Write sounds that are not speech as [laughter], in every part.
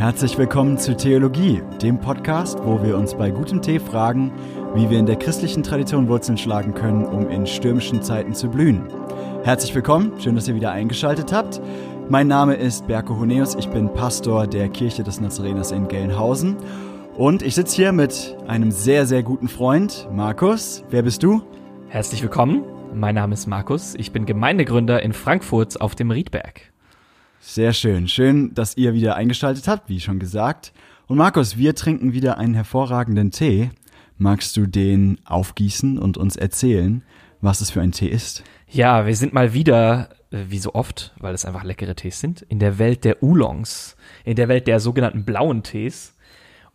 Herzlich willkommen zu Theologie, dem Podcast, wo wir uns bei gutem Tee fragen, wie wir in der christlichen Tradition Wurzeln schlagen können, um in stürmischen Zeiten zu blühen. Herzlich willkommen, schön, dass ihr wieder eingeschaltet habt. Mein Name ist Berko Huneus, ich bin Pastor der Kirche des Nazareners in Gelnhausen und ich sitze hier mit einem sehr, sehr guten Freund, Markus. Wer bist du? Herzlich willkommen, mein Name ist Markus, ich bin Gemeindegründer in Frankfurt auf dem Riedberg. Sehr schön. Schön, dass ihr wieder eingeschaltet habt, wie schon gesagt. Und Markus, wir trinken wieder einen hervorragenden Tee. Magst du den aufgießen und uns erzählen, was es für ein Tee ist? Ja, wir sind mal wieder, äh, wie so oft, weil es einfach leckere Tees sind, in der Welt der Oolongs, in der Welt der sogenannten blauen Tees.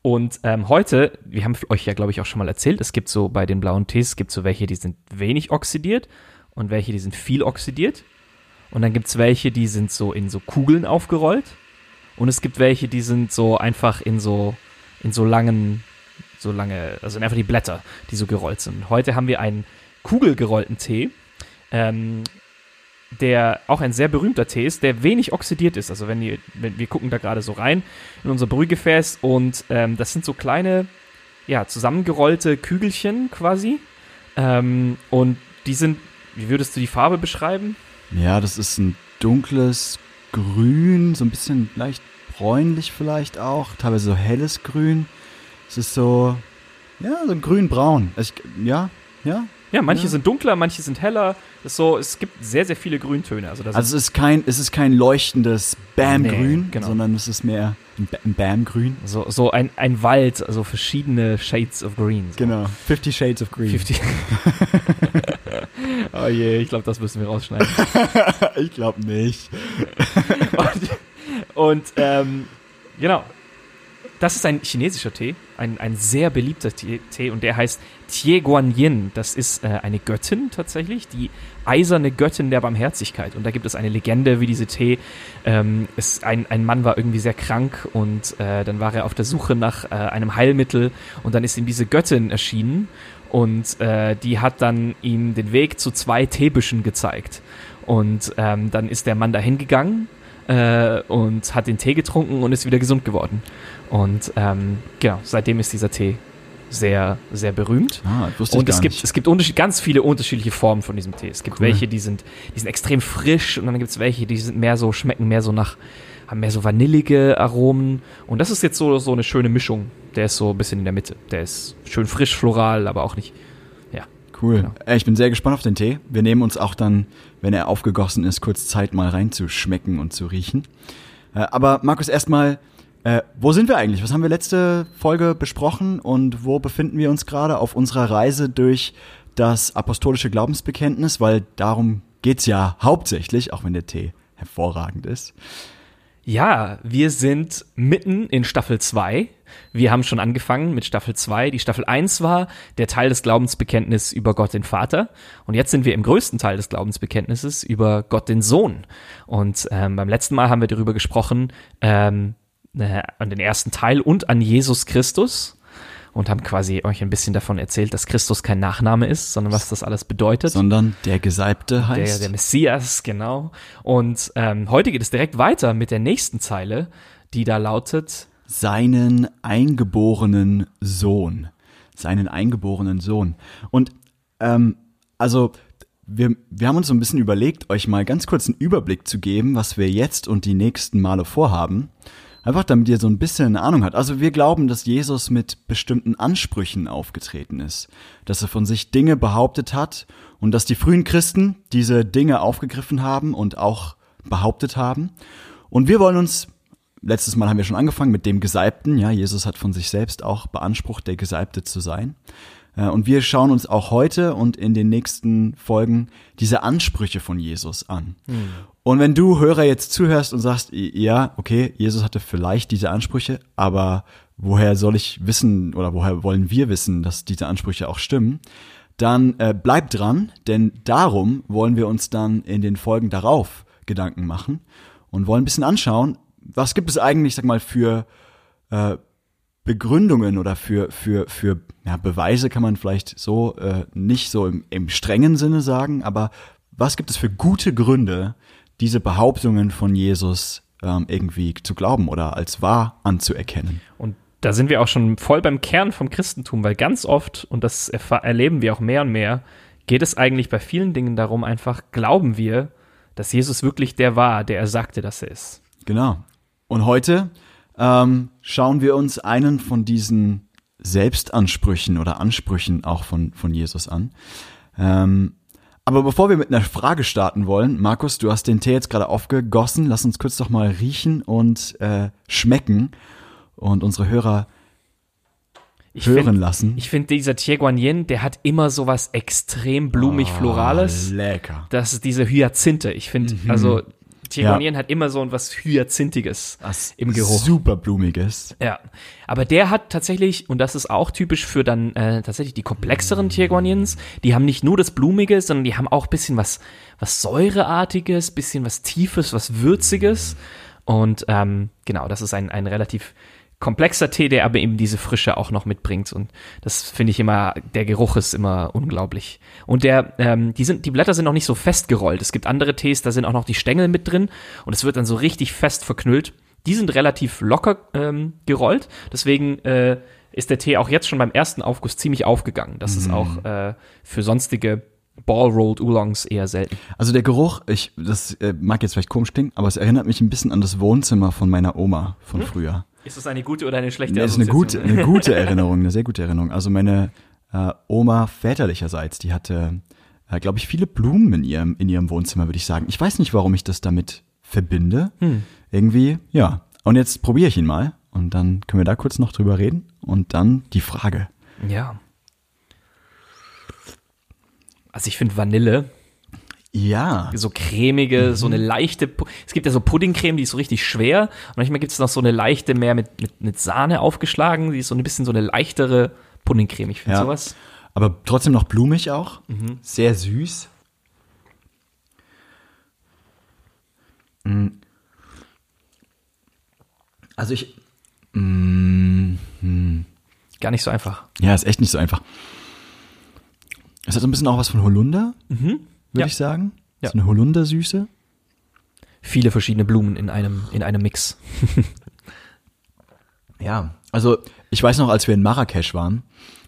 Und ähm, heute, wir haben euch ja, glaube ich, auch schon mal erzählt, es gibt so bei den blauen Tees, es gibt so welche, die sind wenig oxidiert und welche, die sind viel oxidiert. Und dann gibt es welche, die sind so in so Kugeln aufgerollt. Und es gibt welche, die sind so einfach in so, in so langen, so lange, also einfach die Blätter, die so gerollt sind. Heute haben wir einen kugelgerollten Tee, ähm, der auch ein sehr berühmter Tee ist, der wenig oxidiert ist. Also wenn, ihr, wenn wir gucken da gerade so rein in unser Brühgefäß und ähm, das sind so kleine, ja, zusammengerollte Kügelchen quasi. Ähm, und die sind, wie würdest du die Farbe beschreiben? Ja, das ist ein dunkles Grün, so ein bisschen leicht bräunlich vielleicht auch, teilweise so helles Grün. Es ist so, ja, so ein grün-braun. Ja, ja. Ja, manche ja. sind dunkler, manche sind heller. ist so, es gibt sehr, sehr viele Grüntöne. Also, also es, ist kein, es ist kein leuchtendes Bam-Grün, nee, genau. sondern es ist mehr ein Bam-Grün. So, so ein, ein Wald, also verschiedene Shades of Green. So. Genau, 50 Shades of Green. 50. [laughs] [laughs] oh je, ich glaube, das müssen wir rausschneiden. [laughs] ich glaube nicht. [laughs] und, und ähm, genau, das ist ein chinesischer Tee, ein, ein sehr beliebter Tee, und der heißt Tie Guan Yin. Das ist äh, eine Göttin tatsächlich, die eiserne Göttin der Barmherzigkeit. Und da gibt es eine Legende, wie diese Tee. Ähm, ist ein, ein Mann war irgendwie sehr krank und äh, dann war er auf der Suche nach äh, einem Heilmittel und dann ist ihm diese Göttin erschienen und äh, die hat dann ihm den Weg zu zwei Teebüschen gezeigt. Und ähm, dann ist der Mann dahin gegangen äh, und hat den Tee getrunken und ist wieder gesund geworden. Und ähm, genau, seitdem ist dieser Tee sehr, sehr berühmt. Ah, wusste und ich es gibt, es gibt ganz viele unterschiedliche Formen von diesem Tee. Es gibt cool. welche, die sind, die sind extrem frisch und dann gibt es welche, die sind mehr so, schmecken mehr so nach, haben mehr so vanillige Aromen. Und das ist jetzt so, so eine schöne Mischung. Der ist so ein bisschen in der Mitte. Der ist schön frisch, floral, aber auch nicht. Ja. Cool. Genau. Ich bin sehr gespannt auf den Tee. Wir nehmen uns auch dann, wenn er aufgegossen ist, kurz Zeit mal reinzuschmecken und zu riechen. Äh, aber Markus, erstmal äh, wo sind wir eigentlich? Was haben wir letzte Folge besprochen und wo befinden wir uns gerade auf unserer Reise durch das apostolische Glaubensbekenntnis? Weil darum geht's ja hauptsächlich, auch wenn der Tee hervorragend ist. Ja, wir sind mitten in Staffel 2. Wir haben schon angefangen mit Staffel 2. Die Staffel 1 war der Teil des Glaubensbekenntnisses über Gott den Vater. Und jetzt sind wir im größten Teil des Glaubensbekenntnisses über Gott den Sohn. Und ähm, beim letzten Mal haben wir darüber gesprochen, ähm, äh, an den ersten Teil und an Jesus Christus und haben quasi euch ein bisschen davon erzählt, dass Christus kein Nachname ist, sondern was das alles bedeutet. Sondern der Gesalbte heißt. Der, der Messias, genau. Und ähm, heute geht es direkt weiter mit der nächsten Zeile, die da lautet seinen eingeborenen Sohn. Seinen eingeborenen Sohn. Und ähm, also wir, wir haben uns so ein bisschen überlegt, euch mal ganz kurz einen Überblick zu geben, was wir jetzt und die nächsten Male vorhaben. Einfach damit ihr so ein bisschen eine Ahnung habt. Also wir glauben, dass Jesus mit bestimmten Ansprüchen aufgetreten ist. Dass er von sich Dinge behauptet hat und dass die frühen Christen diese Dinge aufgegriffen haben und auch behauptet haben. Und wir wollen uns, letztes Mal haben wir schon angefangen mit dem Gesalbten. Ja, Jesus hat von sich selbst auch beansprucht, der Gesalbte zu sein. Äh, und wir schauen uns auch heute und in den nächsten Folgen diese Ansprüche von Jesus an. Mhm. Und wenn du Hörer jetzt zuhörst und sagst, ja, okay, Jesus hatte vielleicht diese Ansprüche, aber woher soll ich wissen oder woher wollen wir wissen, dass diese Ansprüche auch stimmen? Dann äh, bleib dran, denn darum wollen wir uns dann in den Folgen darauf Gedanken machen und wollen ein bisschen anschauen, was gibt es eigentlich, sag mal, für äh, Begründungen oder für, für, für ja, Beweise kann man vielleicht so äh, nicht so im, im strengen Sinne sagen, aber was gibt es für gute Gründe, diese Behauptungen von Jesus ähm, irgendwie zu glauben oder als wahr anzuerkennen. Und da sind wir auch schon voll beim Kern vom Christentum, weil ganz oft, und das erleben wir auch mehr und mehr, geht es eigentlich bei vielen Dingen darum, einfach glauben wir, dass Jesus wirklich der war, der er sagte, dass er ist. Genau. Und heute ähm, schauen wir uns einen von diesen Selbstansprüchen oder Ansprüchen auch von, von Jesus an. Ähm, aber bevor wir mit einer Frage starten wollen, Markus, du hast den Tee jetzt gerade aufgegossen. Lass uns kurz doch mal riechen und äh, schmecken und unsere Hörer Ich hören find- lassen. Ich finde, dieser Tieguanyin, der hat immer so was extrem blumig-florales. Oh, lecker. Das ist diese Hyazinthe. Ich finde, also Tieguanyin hat immer so was Hyazinthiges Was im Geruch. super blumiges. Ja, aber der hat tatsächlich, und das ist auch typisch für dann äh, tatsächlich die komplexeren Tierguanyins, die haben nicht nur das Blumige, sondern die haben auch ein bisschen was, was Säureartiges, bisschen was Tiefes, was Würziges. Und ähm, genau, das ist ein, ein relativ komplexer Tee, der aber eben diese Frische auch noch mitbringt. Und das finde ich immer, der Geruch ist immer unglaublich. Und der, ähm, die sind, die Blätter sind noch nicht so festgerollt. Es gibt andere Tees, da sind auch noch die Stängel mit drin und es wird dann so richtig fest verknüllt. Die sind relativ locker ähm, gerollt. Deswegen äh, ist der Tee auch jetzt schon beim ersten Aufguss ziemlich aufgegangen. Das ist auch äh, für sonstige Ball-Rolled Oolongs eher selten. Also der Geruch, ich, das äh, mag jetzt vielleicht komisch klingen, aber es erinnert mich ein bisschen an das Wohnzimmer von meiner Oma von früher. Ist das eine gute oder eine schlechte Das ist eine gute, eine gute Erinnerung, eine sehr gute Erinnerung. Also meine äh, Oma väterlicherseits, die hatte, äh, glaube ich, viele Blumen in ihrem, in ihrem Wohnzimmer, würde ich sagen. Ich weiß nicht, warum ich das damit verbinde. Irgendwie, ja. Und jetzt probiere ich ihn mal und dann können wir da kurz noch drüber reden und dann die Frage. Ja. Also ich finde Vanille, Ja, so cremige, so eine leichte, Pu- es gibt ja so Puddingcreme, die ist so richtig schwer. Und manchmal gibt es noch so eine leichte, mehr mit, mit, mit Sahne aufgeschlagen, die ist so ein bisschen so eine leichtere Puddingcreme. Ich finde Ja. sowas. aber trotzdem noch blumig auch. Sehr süß. Mm. Also ich, Gar nicht so einfach. Ja, ist echt nicht so einfach. Es hat so ein bisschen auch was von Holunder, würde Ja. ich sagen. Ja. So eine Holundersüße. Viele verschiedene Blumen in einem, in einem Mix. [laughs] Ja. Also ich weiß noch, als wir in Marrakesch waren,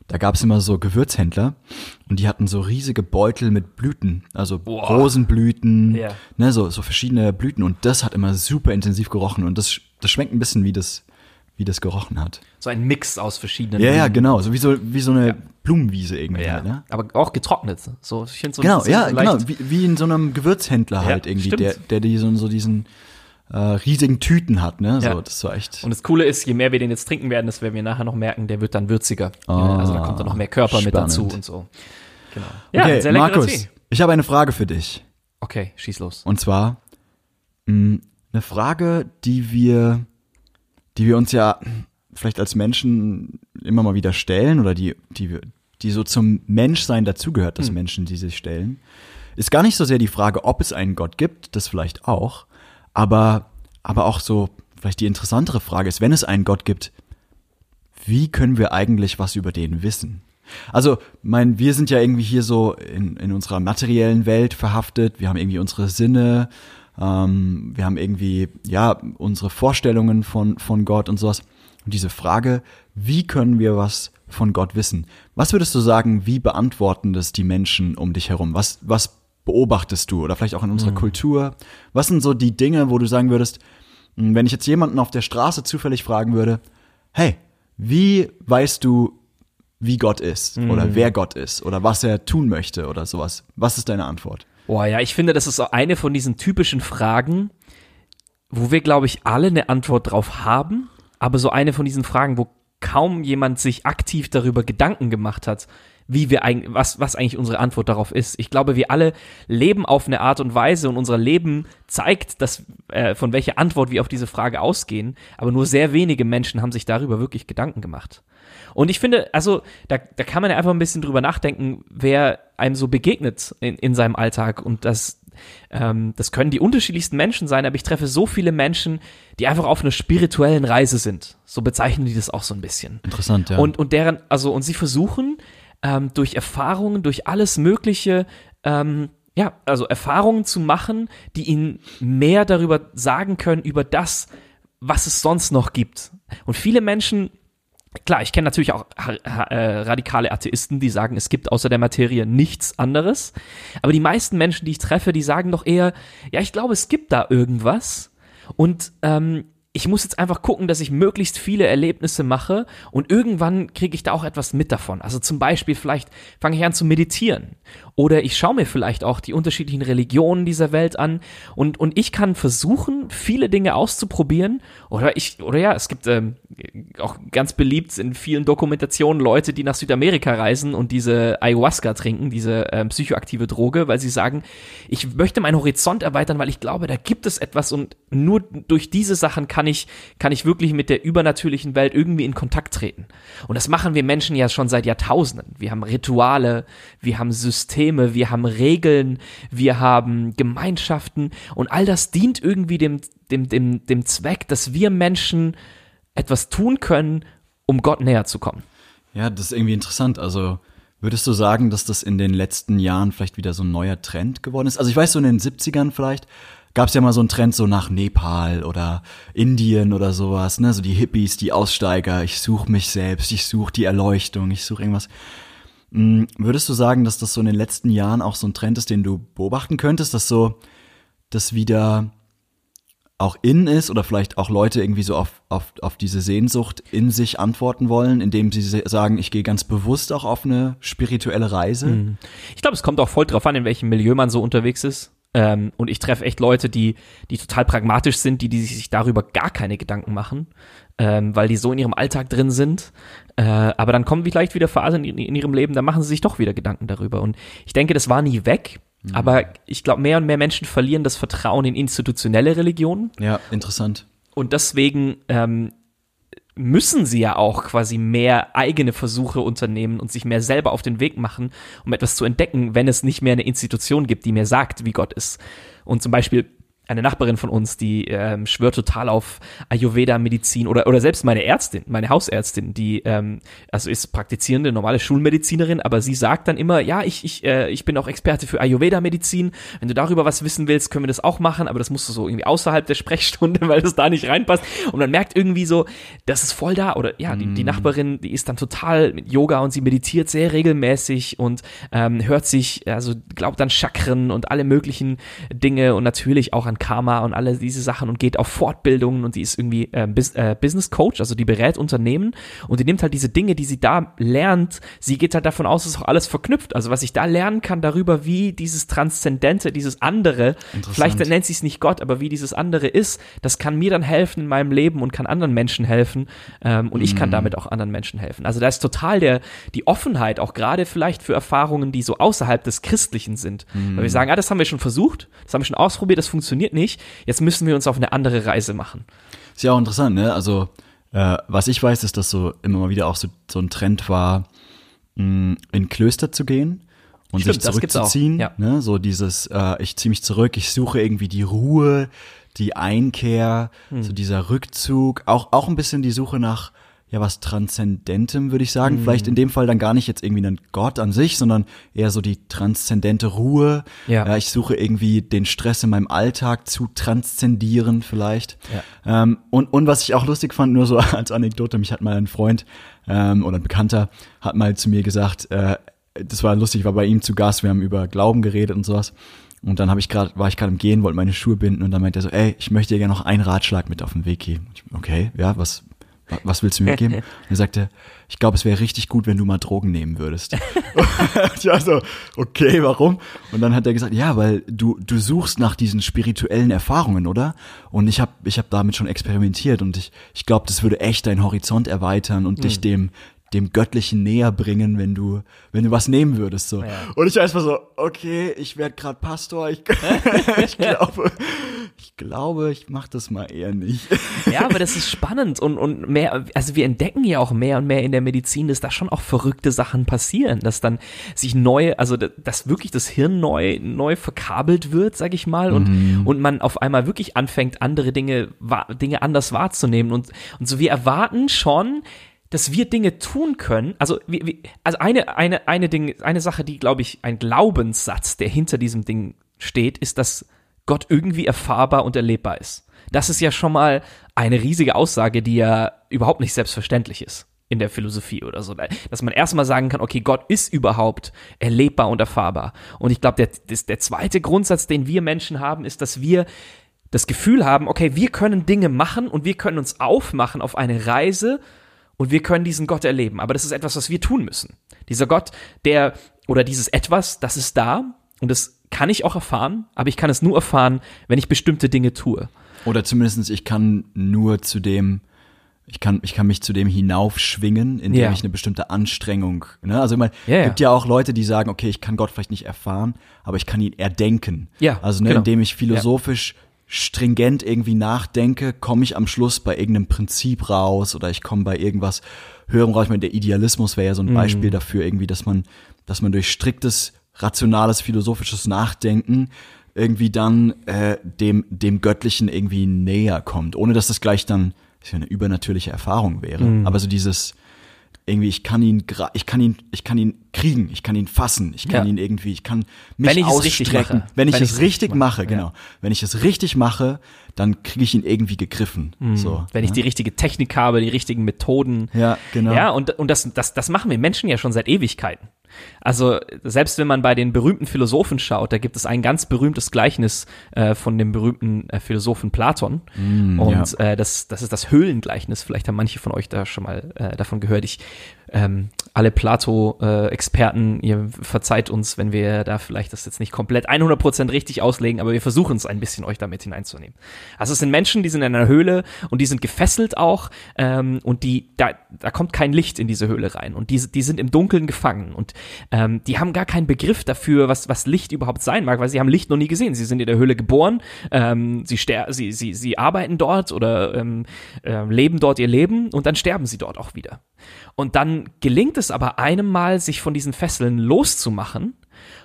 da gab es immer so Gewürzhändler und die hatten so riesige Beutel mit Blüten, also Boah. Rosenblüten, Ja. ne, so, so verschiedene Blüten und das hat immer super intensiv gerochen und das, das schmeckt ein bisschen wie das, wie das gerochen hat. So ein Mix aus verschiedenen Ja, ja, genau, so wie so, wie so eine Blumenwiese irgendwie Ja. halt, ne? Aber auch getrocknet. So, ich finde so Genau, ja, genau, wie, wie in so einem Gewürzhändler halt Ja, irgendwie, stimmt. der, der die so, so diesen äh, riesigen Tüten hat, ne? So, Ja. das war echt. Und das Coole ist, je mehr wir den jetzt trinken werden, das werden wir nachher noch merken, der wird dann würziger. also da kommt dann noch mehr Körper mit dazu spannend. und so. Genau. Ja, okay, sehr Markus, Tee. ich habe eine Frage für dich. Okay, schieß los. Und zwar mh, eine Frage, die wir, die wir uns ja vielleicht als Menschen immer mal wieder stellen oder die, die die so zum Menschsein dazugehört, Hm. dass Menschen die sich stellen, ist gar nicht so sehr die Frage, ob es einen Gott gibt, das vielleicht auch, aber, aber auch so vielleicht die interessantere Frage ist, wenn es einen Gott gibt, wie können wir eigentlich was über den wissen? Also, mein, wir sind ja irgendwie hier so in, in unserer materiellen Welt verhaftet. Wir haben irgendwie unsere Sinne, ähm, wir haben irgendwie, ja, unsere Vorstellungen von, von Gott und sowas. Und diese Frage, wie können wir was von Gott wissen? Was würdest du sagen, wie beantworten das die Menschen um dich herum? Was, was beobachtest du? Oder vielleicht auch in unserer Kultur? Was sind so die Dinge, wo du sagen würdest, mh, wenn ich jetzt jemanden auf der Straße zufällig fragen würde, hey, wie weißt du, wie Gott ist oder wer Gott ist oder was er tun möchte oder sowas? Was ist deine Antwort? Boah, ja, ich finde, das ist so eine von diesen typischen Fragen, wo wir, glaube ich, alle eine Antwort drauf haben, aber so eine von diesen Fragen, wo kaum jemand sich aktiv darüber Gedanken gemacht hat, wie wir eigentlich, was, was eigentlich unsere Antwort darauf ist. Ich glaube, wir alle leben auf eine Art und Weise und unser Leben zeigt, dass, äh, von welcher Antwort wir auf diese Frage ausgehen, aber nur sehr wenige Menschen haben sich darüber wirklich Gedanken gemacht. Und ich finde, also da, da kann man ja einfach ein bisschen drüber nachdenken, wer einem so begegnet in, in seinem Alltag. Und das, ähm, das können die unterschiedlichsten Menschen sein, aber ich treffe so viele Menschen, die einfach auf einer spirituellen Reise sind. So bezeichnen die das auch so ein bisschen. Interessant, ja. Und, und deren, also, und sie versuchen, ähm, durch Erfahrungen, durch alles Mögliche, ähm, ja, also Erfahrungen zu machen, die ihnen mehr darüber sagen können, über das, was es sonst noch gibt. Und viele Menschen Klar, ich kenne natürlich auch äh, radikale Atheisten, die sagen, es gibt außer der Materie nichts anderes. Aber die meisten Menschen, die ich treffe, die sagen doch eher, ja, ich glaube, es gibt da irgendwas. Und ähm, ich muss jetzt einfach gucken, dass ich möglichst viele Erlebnisse mache und irgendwann kriege ich da auch etwas mit davon. Also zum Beispiel vielleicht fange ich an zu meditieren. Oder ich schaue mir vielleicht auch die unterschiedlichen Religionen dieser Welt an. Und, und ich kann versuchen, viele Dinge auszuprobieren. Oder ich, oder ja, es gibt ähm, auch ganz beliebt in vielen Dokumentationen Leute, die nach Südamerika reisen und diese Ayahuasca trinken, diese ähm, psychoaktive Droge, weil sie sagen, ich möchte meinen Horizont erweitern, weil ich glaube, da gibt es etwas und nur durch diese Sachen kann ich, kann ich wirklich mit der übernatürlichen Welt irgendwie in Kontakt treten. Und das machen wir Menschen ja schon seit Jahrtausenden. Wir haben Rituale, wir haben Systeme, wir haben Regeln, wir haben Gemeinschaften und all das dient irgendwie dem, dem, dem, dem Zweck, dass wir Menschen etwas tun können, um Gott näher zu kommen. Ja, das ist irgendwie interessant. Also, Würdest du sagen, dass das in den letzten Jahren vielleicht wieder so ein neuer Trend geworden ist? Also ich weiß so in den 70ern vielleicht gab es ja mal so einen Trend so nach Nepal oder Indien oder sowas, ne? So die Hippies, die Aussteiger, ich suche mich selbst, ich suche die Erleuchtung, ich suche irgendwas. Hm, würdest du sagen, dass das so in den letzten Jahren auch so ein Trend ist, den du beobachten könntest, dass so das wieder auch in ist oder vielleicht auch Leute irgendwie so auf, auf, auf diese Sehnsucht in sich antworten wollen, indem sie sagen, ich gehe ganz bewusst auch auf eine spirituelle Reise? Hm. Ich glaube, es kommt auch voll drauf an, in welchem Milieu man so unterwegs ist. Ähm, und ich treffe echt Leute, die, die total pragmatisch sind, die, die sich darüber gar keine Gedanken machen, ähm, weil die so in ihrem Alltag drin sind. Äh, aber dann kommen vielleicht wieder Phasen in, in, ihrem Leben, da machen sie sich doch wieder Gedanken darüber. Und ich denke, das war nie weg. Mhm. Aber ich glaube, mehr und mehr Menschen verlieren das Vertrauen in institutionelle Religionen. Ja, interessant. Und deswegen ähm, müssen sie ja auch quasi mehr eigene Versuche unternehmen und sich mehr selber auf den Weg machen, um etwas zu entdecken, wenn es nicht mehr eine Institution gibt, die mir sagt, wie Gott ist. Und zum Beispiel eine Nachbarin von uns, die ähm, schwört total auf Ayurveda-Medizin oder, oder selbst meine Ärztin, meine Hausärztin, die ähm, also ist praktizierende normale Schulmedizinerin, aber sie sagt dann immer, ja, ich, ich, äh, ich bin auch Experte für Ayurveda-Medizin. Wenn du darüber was wissen willst, können wir das auch machen, aber das musst du so irgendwie außerhalb der Sprechstunde, [laughs] weil das da nicht reinpasst. Und man merkt irgendwie so, das ist voll da. Oder ja, die, die mm. Nachbarin, die ist dann total mit Yoga und sie meditiert sehr regelmäßig und ähm, hört sich, also glaubt an Chakren und alle möglichen Dinge und natürlich auch an Karma und alle diese Sachen und geht auf Fortbildungen und sie ist irgendwie äh, Bis, äh, Business Coach, also die berät Unternehmen und die nimmt halt diese Dinge, die sie da lernt, sie geht halt davon aus, dass auch alles verknüpft. Also was ich da lernen kann darüber, wie dieses Transzendente, dieses andere, vielleicht nennt sie es nicht Gott, aber wie dieses andere ist, das kann mir dann helfen in meinem Leben und kann anderen Menschen helfen ähm, und mm. ich kann mhm. damit auch anderen Menschen helfen. Also da ist total der die Offenheit auch gerade vielleicht für Erfahrungen, die so außerhalb des Christlichen sind, mm. weil wir sagen, ah, das haben wir schon versucht, das haben wir schon ausprobiert, das funktioniert funktioniert nicht, jetzt müssen wir uns auf eine andere Reise machen. Ist ja auch interessant, ne? Also, äh, was ich weiß, ist, dass so immer mal wieder auch so, so ein Trend war, mh, in Klöster zu gehen und Stimmt, sich zurückzuziehen. Ja. Ne? So dieses, äh, ich ziehe mich zurück, ich suche irgendwie die Ruhe, die Einkehr, hm. so dieser Rückzug, auch, auch ein bisschen die Suche nach ja was Transzendentem, würde ich sagen. Mhm. Vielleicht in dem Fall dann gar nicht jetzt irgendwie ein Gott an sich, sondern eher so die transzendente Ruhe. Ja. ja ich suche irgendwie den Stress in meinem Alltag zu transzendieren vielleicht. Ja. Ähm, und, und was ich auch lustig fand, nur so [laughs] als Anekdote, mich hat mal ein Freund ähm, oder ein Bekannter hat mal zu mir gesagt, äh, das war lustig, war bei ihm zu Gast, wir haben über Glauben geredet und sowas. Und dann habe ich gerade, war ich gerade im Gehen, wollte meine Schuhe binden und dann meinte er so, ey, ich möchte dir gerne noch einen Ratschlag mit auf den Weg geben. okay, ja, was, was willst du mir geben? [laughs] Und er sagte, ich glaube, es wäre richtig gut, wenn du mal Drogen nehmen würdest. und ich war so, okay, warum? Und dann hat er gesagt, ja, weil du, du suchst nach diesen spirituellen Erfahrungen, oder? Und ich habe ich hab damit schon experimentiert und ich, ich glaube, das würde echt deinen Horizont erweitern und mhm. dich dem, dem Göttlichen näher bringen, wenn du, wenn du was nehmen würdest. So. Ja. Und ich war erstmal so, okay, ich werde gerade Pastor, ich, [laughs] ich glaube, ich glaube, ich mache das mal eher nicht. [laughs] Ja, aber das ist spannend und, und mehr, also wir entdecken ja auch mehr und mehr in der Medizin, dass da schon auch verrückte Sachen passieren, dass dann sich neue, also dass wirklich das Hirn neu, neu verkabelt wird, sag ich mal, und, mhm. und man auf einmal wirklich anfängt, andere Dinge, Dinge anders wahrzunehmen und, und so wir erwarten schon, dass wir Dinge tun können. Also, wie, wie, also eine, eine, eine, Ding, eine Sache, die, glaube ich, ein Glaubenssatz, der hinter diesem Ding steht, ist, dass Gott irgendwie erfahrbar und erlebbar ist. Das ist ja schon mal eine riesige Aussage, die ja überhaupt nicht selbstverständlich ist in der Philosophie oder so. Dass man erstmal sagen kann, okay, Gott ist überhaupt erlebbar und erfahrbar. Und ich glaube, der, der zweite Grundsatz, den wir Menschen haben, ist, dass wir das Gefühl haben, okay, wir können Dinge machen und wir können uns aufmachen auf eine Reise und wir können diesen Gott erleben. Aber das ist etwas, was wir tun müssen. Dieser Gott, der oder dieses etwas, das ist da und das kann ich auch erfahren, aber ich kann es nur erfahren, wenn ich bestimmte Dinge tue. Oder zumindest ich kann nur zu dem, ich kann, ich kann mich zu dem hinaufschwingen, indem Ja. ich eine bestimmte Anstrengung, ne? Also, ich meine, ja. gibt ja auch Leute, die sagen, okay, ich kann Gott vielleicht nicht erfahren, aber ich kann ihn erdenken. Ja, Also, ne, genau. indem ich philosophisch stringent irgendwie nachdenke, komme ich am Schluss bei irgendeinem Prinzip raus oder ich komme bei irgendwas höherem raus. Ich meine, der Idealismus wäre ja so Mhm. ein Beispiel dafür irgendwie, dass man, dass man durch striktes, rationales, philosophisches Nachdenken irgendwie dann äh, dem, dem Göttlichen irgendwie näher kommt, ohne dass das gleich dann ist ja eine übernatürliche Erfahrung wäre. Mhm. Aber so dieses irgendwie, ich kann ihn, ich kann ihn, ich kann ihn kriegen, ich kann ihn fassen, ich kann Ja. ihn irgendwie, ich kann mich Wenn ich ausstrecken. mache. Wenn ich Wenn es ich es richtig mache, mache, genau. Wenn ich es richtig mache, dann kriege ich ihn irgendwie gegriffen. So, Mhm. Wenn ich ne? die richtige Technik habe, die richtigen Methoden. Ja, genau. Ja, und, und das, das, das machen wir Menschen ja schon seit Ewigkeiten. Also selbst wenn man bei den berühmten Philosophen schaut, da gibt es ein ganz berühmtes Gleichnis äh, von dem berühmten äh, Philosophen Platon. und äh, das, das ist das Höhlengleichnis. Vielleicht haben manche von euch da schon mal äh, davon gehört. Ich ähm, alle Plato-Experten, ihr verzeiht uns, wenn wir da vielleicht das jetzt nicht komplett 100% richtig auslegen, aber wir versuchen es ein bisschen euch damit hineinzunehmen. Also es sind Menschen, die sind in einer Höhle und die sind gefesselt auch ähm, und die da, da kommt kein Licht in diese Höhle rein und die, die sind im Dunkeln gefangen und ähm, die haben gar keinen Begriff dafür, was, was Licht überhaupt sein mag, weil sie haben Licht noch nie gesehen. Sie sind in der Höhle geboren, ähm, sie, ster sie, sie, sie arbeiten dort oder ähm, äh, leben dort ihr Leben und dann sterben sie dort auch wieder. Und dann gelingt es aber einem Mal, sich von diesen Fesseln loszumachen.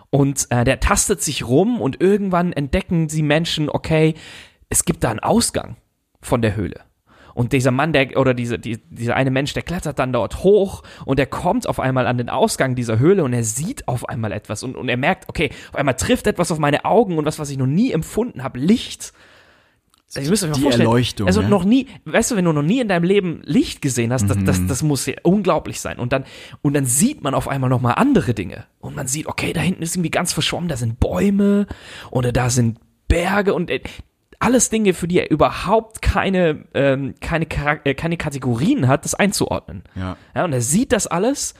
Und äh, der tastet sich rum und irgendwann entdecken sie Menschen, okay, es gibt da einen Ausgang von der Höhle. Und dieser Mann, der, oder diese, die, dieser eine Mensch, der klettert dann dort hoch und er kommt auf einmal an den Ausgang dieser Höhle und er sieht auf einmal etwas und, und er merkt, okay, auf einmal trifft etwas auf meine Augen und was, was ich noch nie empfunden habe, Licht. Also, ihr müsst euch mal Die vorstellen, Erleuchtung, Also ja. noch nie, weißt du, wenn du noch nie in deinem Leben Licht gesehen hast, das, Mhm. das, das muss ja unglaublich sein. Und dann, und dann sieht man auf einmal noch mal andere Dinge. Und man sieht, okay, da hinten ist irgendwie ganz verschwommen, da sind Bäume oder da sind Berge und äh, alles Dinge, für die er überhaupt keine, ähm, keine, äh, keine Kategorien hat, das einzuordnen. Ja. Ja, und er sieht das alles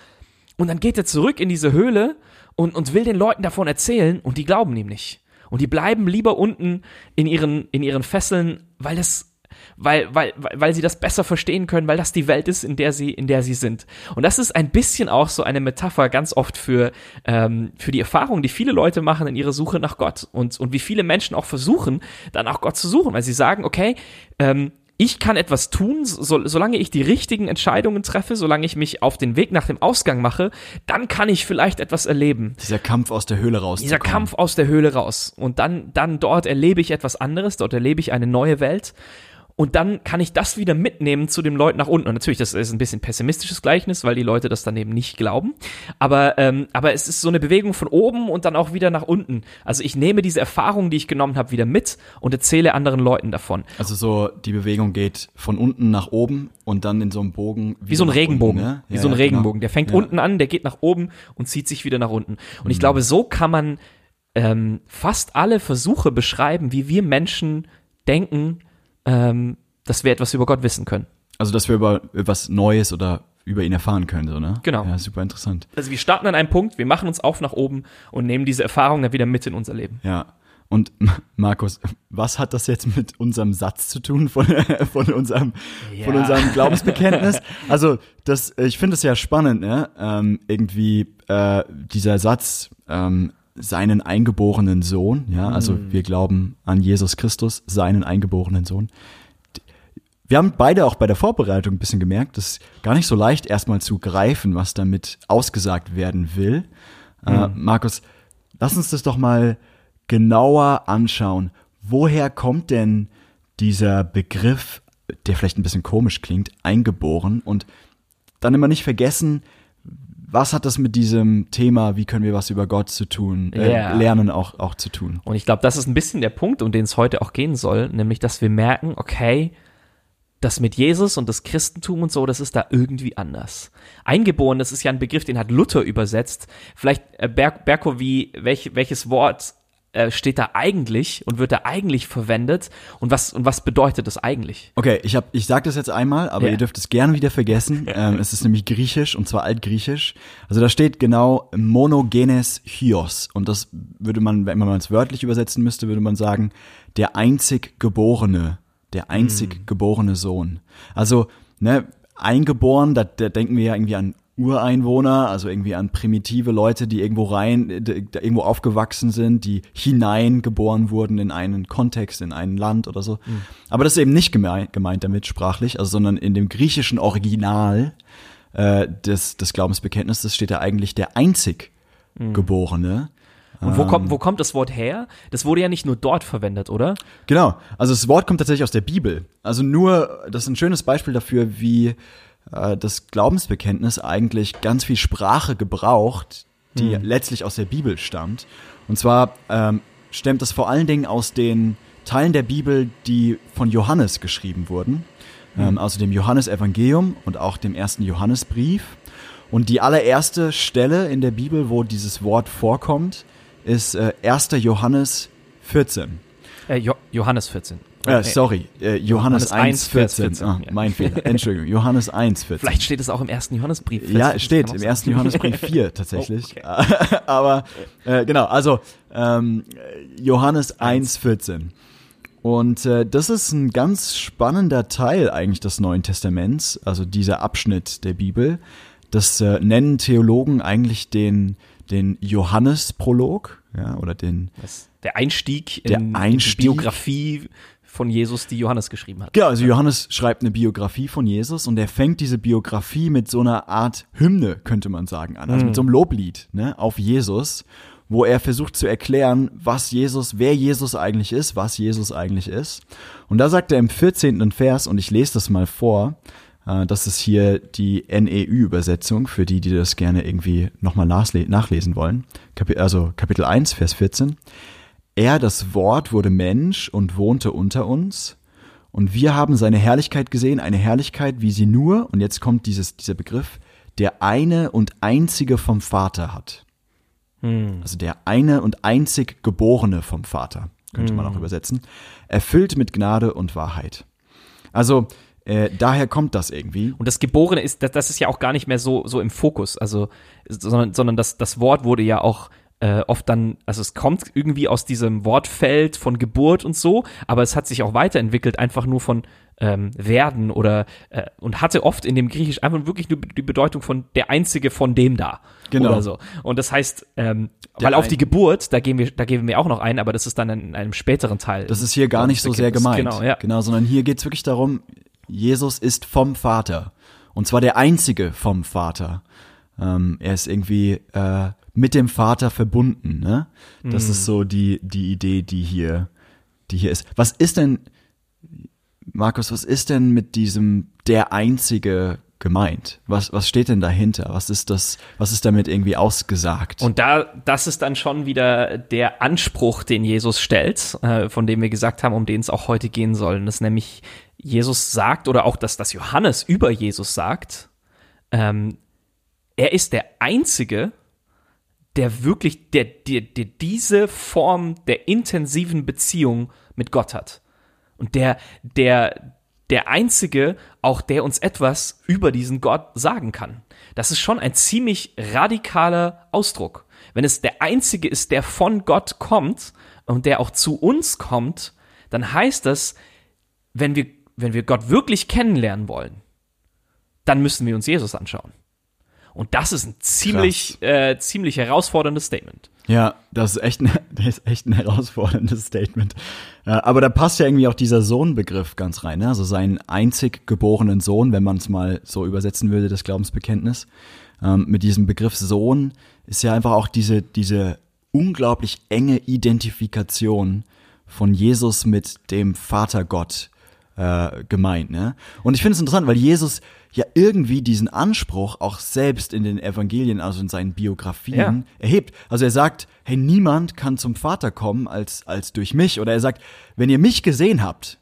und dann geht er zurück in diese Höhle und, und will den Leuten davon erzählen und die glauben ihm nicht. Und die bleiben lieber unten in ihren, in ihren Fesseln, weil das, weil, weil, weil sie das besser verstehen können, weil das die Welt ist, in der sie, in der sie sind. Und das ist ein bisschen auch so eine Metapher ganz oft für, ähm, für die Erfahrung, die viele Leute machen in ihrer Suche nach Gott und, und wie viele Menschen auch versuchen, dann auch Gott zu suchen, weil sie sagen, okay, ähm, ich kann etwas tun, so, solange ich die richtigen Entscheidungen treffe, solange ich mich auf den Weg nach dem Ausgang mache, dann kann ich vielleicht etwas erleben. Dieser Kampf aus der Höhle raus. Dieser Kampf aus der Höhle raus. Und dann, dann dort erlebe ich etwas anderes, dort erlebe ich eine neue Welt. Und dann kann ich das wieder mitnehmen zu den Leuten nach unten. Und natürlich, das ist ein bisschen pessimistisches Gleichnis, weil die Leute das dann eben nicht glauben. Aber, ähm, aber es ist so eine Bewegung von oben und dann auch wieder nach unten. Also ich nehme diese Erfahrung, die ich genommen habe, wieder mit und erzähle anderen Leuten davon. Also so, die Bewegung geht von unten nach oben und dann in so einem Bogen. Wie so ein Regenbogen. Unten, ne? Wie Ja, so ein ja, Regenbogen. Genau. Der fängt Ja. unten an, der geht nach oben und zieht sich wieder nach unten. Und ich glaube, so kann man ähm, fast alle Versuche beschreiben, wie wir Menschen denken, ähm, dass wir etwas über Gott wissen können. Also, dass wir über was Neues oder über ihn erfahren können, so, ne? Genau. Ja, super interessant. Also wir starten an einem Punkt, wir machen uns auf nach oben und nehmen diese Erfahrung dann wieder mit in unser Leben. Ja. Und [laughs] Markus, was hat das jetzt mit unserem Satz zu tun von, [laughs] von unserem, von Ja. unserem Glaubensbekenntnis? [laughs] Also, das, ich finde es ja spannend, ne? Ähm, irgendwie äh, dieser Satz, ähm, seinen eingeborenen Sohn, ja, also Mhm. wir glauben an Jesus Christus, seinen eingeborenen Sohn. Wir haben beide auch bei der Vorbereitung ein bisschen gemerkt, es ist gar nicht so leicht, erstmal zu greifen, was damit ausgesagt werden will. Äh, Mhm. Markus, lass uns das doch mal genauer anschauen. Woher kommt denn dieser Begriff, der vielleicht ein bisschen komisch klingt, eingeboren und dann immer nicht vergessen, was hat das mit diesem Thema, wie können wir was über Gott zu tun, äh, Ja. lernen auch, auch zu tun. Und ich glaube, das ist ein bisschen der Punkt, um den es heute auch gehen soll, nämlich, dass wir merken, okay, das mit Jesus und das Christentum und so, das ist da irgendwie anders. Eingeboren, das ist ja ein Begriff, den hat Luther übersetzt. Vielleicht, äh, Ber Berko, wie, welch, welches Wort äh, steht da eigentlich und wird da eigentlich verwendet und was, und was bedeutet das eigentlich? Okay, ich hab, ich sag das jetzt einmal, aber Ja. ihr dürft es gerne wieder vergessen. [laughs] ähm, es ist nämlich griechisch und zwar altgriechisch. Also da steht genau monogenes Hyos und das würde man, wenn man es wörtlich übersetzen müsste, würde man sagen der einzig geborene, der einzig Hm. geborene Sohn. Also ne, eingeboren, da, da denken wir ja irgendwie an Ureinwohner, also irgendwie an primitive Leute, die irgendwo rein, irgendwo aufgewachsen sind, die hineingeboren wurden in einen Kontext, in ein Land oder so. Aber das ist eben nicht gemeint, gemeint damit sprachlich, also sondern in dem griechischen Original äh, des, des Glaubensbekenntnisses steht da eigentlich der einzig Geborene. Und wo kommt, wo kommt das Wort her? Das wurde ja nicht nur dort verwendet, oder? Genau, also das Wort kommt tatsächlich aus der Bibel. Also nur, das ist ein schönes Beispiel dafür, wie äh, das Glaubensbekenntnis eigentlich ganz viel Sprache gebraucht, die letztlich aus der Bibel stammt. Und zwar ähm, stammt das vor allen Dingen aus den Teilen der Bibel, die von Johannes geschrieben wurden, ähm, also dem Johannesevangelium und auch dem ersten Johannesbrief. Und die allererste Stelle in der Bibel, wo dieses Wort vorkommt, ist äh, 1. Johannes 14. Äh, jo Johannes 14. Äh, sorry, äh, Johannes, Johannes 1, 1, Vers 14. 14, Ah, ja. Mein Fehler. Entschuldigung, Johannes 1, 14. Vielleicht steht es auch im ersten Johannesbrief. ja, Das es steht im sein. ersten Johannesbrief 4 [laughs] [laughs] tatsächlich. Oh, [laughs] Aber äh, genau, also ähm, Johannes 1, 14. Und äh, das ist ein ganz spannender Teil eigentlich des Neuen Testaments, also dieser Abschnitt der Bibel. Das äh, nennen Theologen eigentlich den, den Johannes-Prolog, ja, oder den Das- Der Einstieg Der in Einstieg. die Biografie von Jesus, die Johannes geschrieben hat. Genau, also Johannes schreibt eine Biografie von Jesus und er fängt diese Biografie mit so einer Art Hymne, könnte man sagen, an. Also mit so einem Loblied ne, auf Jesus, wo er versucht zu erklären, was Jesus, wer Jesus eigentlich ist, was Jesus eigentlich ist. Und da sagt er im 14. Vers, und ich lese das mal vor, äh, das ist hier die NEU-Übersetzung, für die, die das gerne irgendwie nochmal nachle nachlesen wollen. Also Kapitel 1, Vers 14. Er, das Wort, wurde Mensch und wohnte unter uns. Und wir haben seine Herrlichkeit gesehen, eine Herrlichkeit, wie sie nur, und jetzt kommt dieses, dieser Begriff, der eine und einzige vom Vater hat. Also der eine und einzig Geborene vom Vater, könnte man auch übersetzen. Erfüllt mit Gnade und Wahrheit. Also äh, daher kommt das irgendwie. Und das Geborene ist, das, das ist ja auch gar nicht mehr so, so im Fokus, also, sondern, sondern das, das Wort wurde ja auch äh, oft dann, also es kommt irgendwie aus diesem Wortfeld von Geburt und so, aber es hat sich auch weiterentwickelt, einfach nur von ähm, werden oder äh, und hatte oft in dem Griechisch einfach wirklich nur die Bedeutung von der Einzige von dem da. Genau. Oder so. Und das heißt, ähm, Der weil auf die Geburt, da gehen wir, da gehen wir auch noch ein, aber das ist dann in einem späteren Teil. Das ist hier gar nicht so sehr gemeint. Genau, ja. genau sondern hier geht es wirklich darum, Jesus ist vom Vater. Und zwar der einzige vom Vater. Ähm, er ist irgendwie äh, mit dem Vater verbunden. Ne? Das Mhm. ist so die, die Idee, die hier, die hier ist. Was ist denn, Markus, was ist denn mit diesem der einzige gemeint? Was, was steht denn dahinter? Was ist das, was ist damit irgendwie ausgesagt? Und da, das ist dann schon wieder der Anspruch, den Jesus stellt, äh, von dem wir gesagt haben, um den es auch heute gehen soll. Und das nämlich Jesus sagt, oder auch dass das Johannes über Jesus sagt, ähm, er ist der Einzige, der wirklich, der, der, der diese Form der intensiven Beziehung mit Gott hat. Und der, der, der Einzige, auch der uns etwas über diesen Gott sagen kann. Das ist schon ein ziemlich radikaler Ausdruck. Wenn es der Einzige ist, der von Gott kommt und der auch zu uns kommt, dann heißt das, wenn wir, wenn wir Gott wirklich kennenlernen wollen, dann müssen wir uns Jesus anschauen. Und das ist ein ziemlich, äh, ziemlich herausforderndes Statement. Ja, das ist echt ein, [laughs] das ist echt ein herausforderndes Statement. Aber da passt ja irgendwie auch dieser Sohnbegriff ganz rein, ne? also seinen einzig geborenen Sohn, wenn man es mal so übersetzen würde, das Glaubensbekenntnis. Ähm, mit diesem Begriff Sohn ist ja einfach auch diese, diese unglaublich enge Identifikation von Jesus mit dem Vater Gott äh, gemeint. Ne? Und ich finde es interessant, weil Jesus ja irgendwie diesen Anspruch auch selbst in den Evangelien, also in seinen Biografien, Ja. erhebt. Also er sagt, hey, niemand kann zum Vater kommen als, als durch mich. Oder er sagt, wenn ihr mich gesehen habt,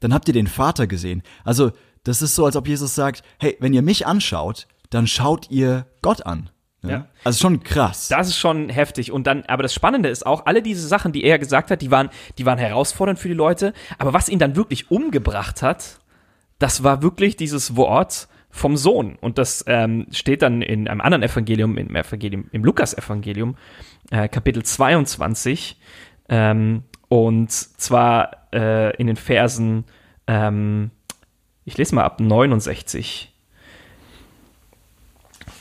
dann habt ihr den Vater gesehen. Also das ist so, als ob Jesus sagt, hey, wenn ihr mich anschaut, dann schaut ihr Gott an. Ne? Ja. Also schon krass. Das ist schon heftig. Und dann, aber das Spannende ist auch, alle diese Sachen, die er gesagt hat, die waren, die waren herausfordernd für die Leute. Aber was ihn dann wirklich umgebracht hat, das war wirklich dieses Wort vom Sohn. Und das ähm, steht dann in einem anderen Evangelium, im Evangelium, im Lukas-Evangelium, äh, Kapitel 22. Ähm, und zwar äh, in den Versen, ähm, ich lese mal ab 69.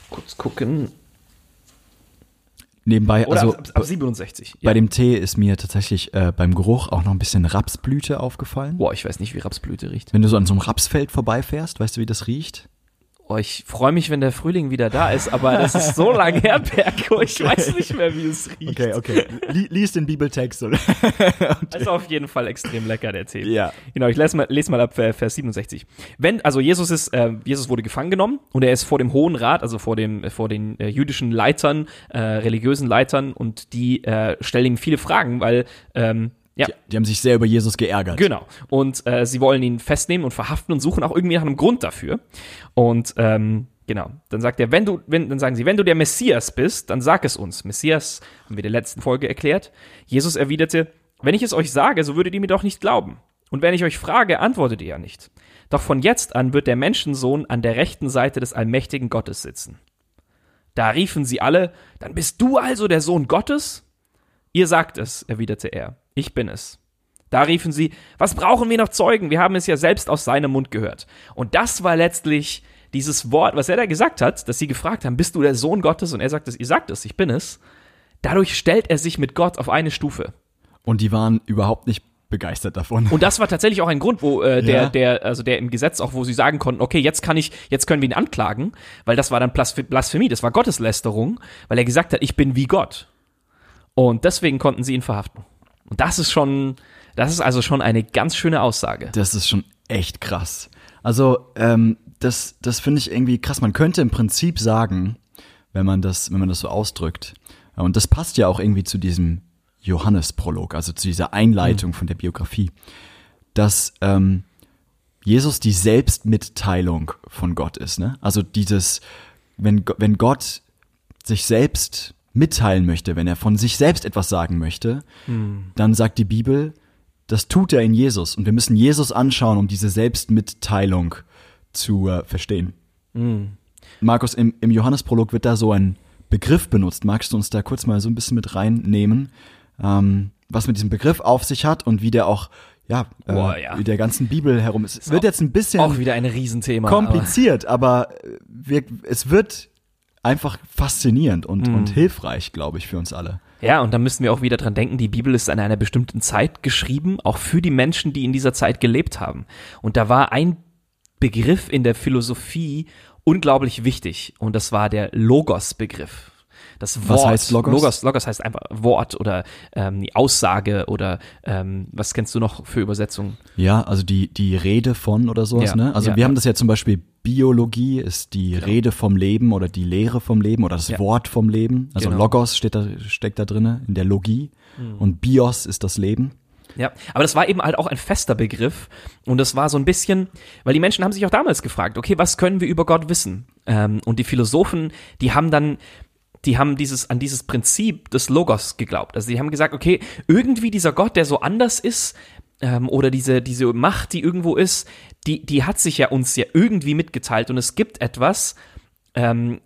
Kurz gucken. Nebenbei, Oder also ab, ab, ab 67. bei dem Tee ist mir tatsächlich äh, beim Geruch auch noch ein bisschen Rapsblüte aufgefallen. Boah, ich weiß nicht, wie Rapsblüte riecht. Wenn du so an so einem Rapsfeld vorbeifährst, weißt du, wie das riecht? Oh, ich freue mich, wenn der Frühling wieder da ist, aber das ist so lange her, [laughs] Berko. Ich weiß nicht mehr, wie es riecht. okay. Li lies den Bibeltext. Oder? Also [laughs] auf jeden Fall extrem lecker, der Tee. Ja. Genau, ich lese mal, lese mal ab Vers 67. Wenn, also Jesus ist, äh, Jesus wurde gefangen genommen und er ist vor dem Hohen Rat, also vor dem, äh, vor den äh, jüdischen Leitern, äh, religiösen Leitern und die äh, stellen ihm viele Fragen, weil, ähm, ja, Die, die haben sich sehr über Jesus geärgert. Genau. Und äh, sie wollen ihn festnehmen und verhaften und suchen auch irgendwie nach einem Grund dafür. Und ähm, genau, dann sagt er, wenn du, wenn, dann sagen sie, wenn du der Messias bist, dann sag es uns. Messias haben wir in der letzten Folge erklärt. Jesus erwiderte, wenn ich es euch sage, so würdet ihr mir doch nicht glauben. Und wenn ich euch frage, antwortet ihr ja nicht. Doch von jetzt an wird der Menschensohn an der rechten Seite des allmächtigen Gottes sitzen. Da riefen sie alle, dann bist du also der Sohn Gottes? Ihr sagt es, erwiderte er, ich bin es. Da riefen sie, was brauchen wir noch Zeugen? Wir haben es ja selbst aus seinem Mund gehört. Und das war letztlich dieses Wort, was er da gesagt hat, dass sie gefragt haben, bist du der Sohn Gottes? Und er sagt es, ihr sagt es, ich bin es. Dadurch stellt er sich mit Gott auf eine Stufe. Und die waren überhaupt nicht begeistert davon. Und das war tatsächlich auch ein Grund, wo äh, der, Ja. der, also der im Gesetz auch, wo sie sagen konnten, okay, jetzt kann ich, jetzt können wir ihn anklagen, weil das war dann Blasph- Blasphemie, das war Gotteslästerung, weil er gesagt hat, ich bin wie Gott. Und deswegen konnten sie ihn verhaften. Und das ist schon, das ist also schon eine ganz schöne Aussage. Das ist schon echt krass. Also, ähm, das, das finde ich irgendwie krass. Man könnte im Prinzip sagen, wenn man das, wenn man das so ausdrückt, und das passt ja auch irgendwie zu diesem Johannesprolog, also zu dieser Einleitung von der Biografie, dass ähm, Jesus die Selbstmitteilung von Gott ist. Ne? Also dieses, wenn, wenn Gott sich selbst mitteilen möchte, wenn er von sich selbst etwas sagen möchte, dann sagt die Bibel, das tut er in Jesus. Und wir müssen Jesus anschauen, um diese Selbstmitteilung zu äh, verstehen. Markus, im, im Johannesprolog wird da so ein Begriff benutzt. Magst du uns da kurz mal so ein bisschen mit reinnehmen, ähm, was mit diesem Begriff auf sich hat und wie der auch, ja, äh, Boah, ja. der ganzen Bibel herum ist. Es wird jetzt ein bisschen Auch wieder ein Riesenthema. kompliziert, aber, äh, wir, es wird einfach faszinierend und, Mhm. und hilfreich, glaube ich, für uns alle. Ja, und da müssen wir auch wieder dran denken, die Bibel ist an einer bestimmten Zeit geschrieben, auch für die Menschen, die in dieser Zeit gelebt haben. Und da war ein Begriff in der Philosophie unglaublich wichtig und das war der Logos-Begriff. Das Wort. heißt Logos? Logos, Logos heißt einfach Wort oder ähm, die Aussage oder ähm, was kennst du noch für Übersetzungen? Ja, also die, die Rede von oder sowas, Ja, ne? Also ja, wir haben das ja zum Beispiel Biologie ist die Rede vom Leben oder die Lehre vom Leben oder das Ja. Wort vom Leben. Also Genau. Mhm. Logos steht da, steckt da drinne in der Logie und Bios ist das Leben. Ja, aber das war eben halt auch ein fester Begriff und das war so ein bisschen, weil die Menschen haben sich auch damals gefragt, okay, was können wir über Gott wissen? Ähm, und die Philosophen, die haben dann, die haben dieses an dieses Prinzip des Logos geglaubt. Also die haben gesagt, okay, irgendwie dieser Gott, der so anders ist ähm, oder diese diese Macht, die irgendwo ist, die die hat sich ja uns ja irgendwie mitgeteilt und es gibt etwas, ähm,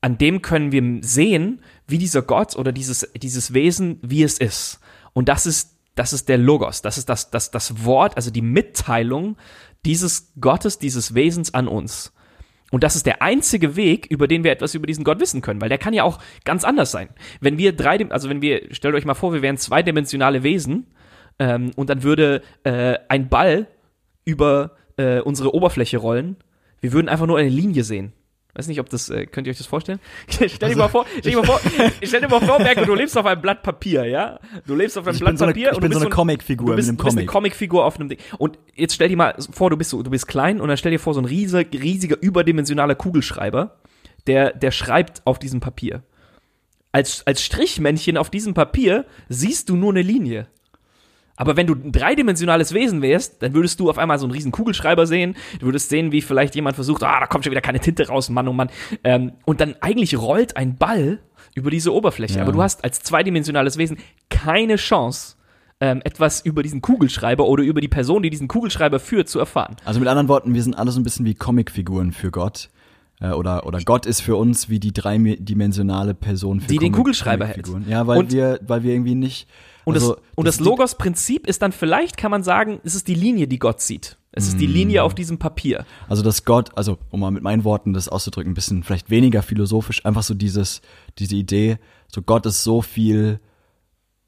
an dem können wir sehen, wie dieser Gott oder dieses, dieses Wesen, wie es ist. Und das ist, das ist der Logos, das ist das, das, das Wort, also die Mitteilung dieses Gottes, dieses Wesens an uns. Und das ist der einzige Weg, über den wir etwas über diesen Gott wissen können, weil der kann ja auch ganz anders sein. Wenn wir drei, also wenn wir, stellt euch mal vor, wir wären zweidimensionale Wesen ähm, und dann würde äh, ein Ball über äh, unsere Oberfläche rollen, wir würden einfach nur eine Linie sehen. Weiß nicht, ob das, äh, könnt ihr euch das vorstellen? [laughs] stell dir mal vor, stell dir mal vor, [laughs] stell dir mal vor, Berko, du lebst auf einem Blatt Papier, ja? Du lebst auf einem Ich Blatt so eine, Papier ich und bin du so bist eine so Comicfigur Du bist, mit einem du bist eine Comic. Comicfigur auf einem Ding. Und jetzt stell dir mal vor, du bist so, du bist klein und dann stell dir vor, so ein riesiger, riesiger überdimensionaler Kugelschreiber, der, der schreibt auf diesem Papier. Als, als Strichmännchen auf diesem Papier siehst du nur eine Linie. Aber wenn du ein dreidimensionales Wesen wärst, dann würdest du auf einmal so einen riesen Kugelschreiber sehen. Du würdest sehen, wie vielleicht jemand versucht, ah, da kommt schon wieder keine Tinte raus, Mann, oh Mann. Ähm, und dann eigentlich rollt ein Ball über diese Oberfläche. Ja. Aber du hast als zweidimensionales Wesen keine Chance, ähm, etwas über diesen Kugelschreiber oder über die Person, die diesen Kugelschreiber führt, zu erfahren. Also mit anderen Worten, wir sind alle so ein bisschen wie Comicfiguren für Gott. Äh, Oder, oder Gott ist für uns wie die dreidimensionale Person für Die den Comic- Kugelschreiber Comicfiguren. Ja, weil Und- wir, weil wir irgendwie nicht. Und, also, das, und das, die- Logos-Prinzip ist dann vielleicht, kann man sagen, es ist die Linie, die Gott sieht. Es ist die Mm. Linie auf diesem Papier. Also dass Gott, also um mal mit meinen Worten das auszudrücken, ein bisschen vielleicht weniger philosophisch, einfach so dieses, diese Idee, so Gott ist so viel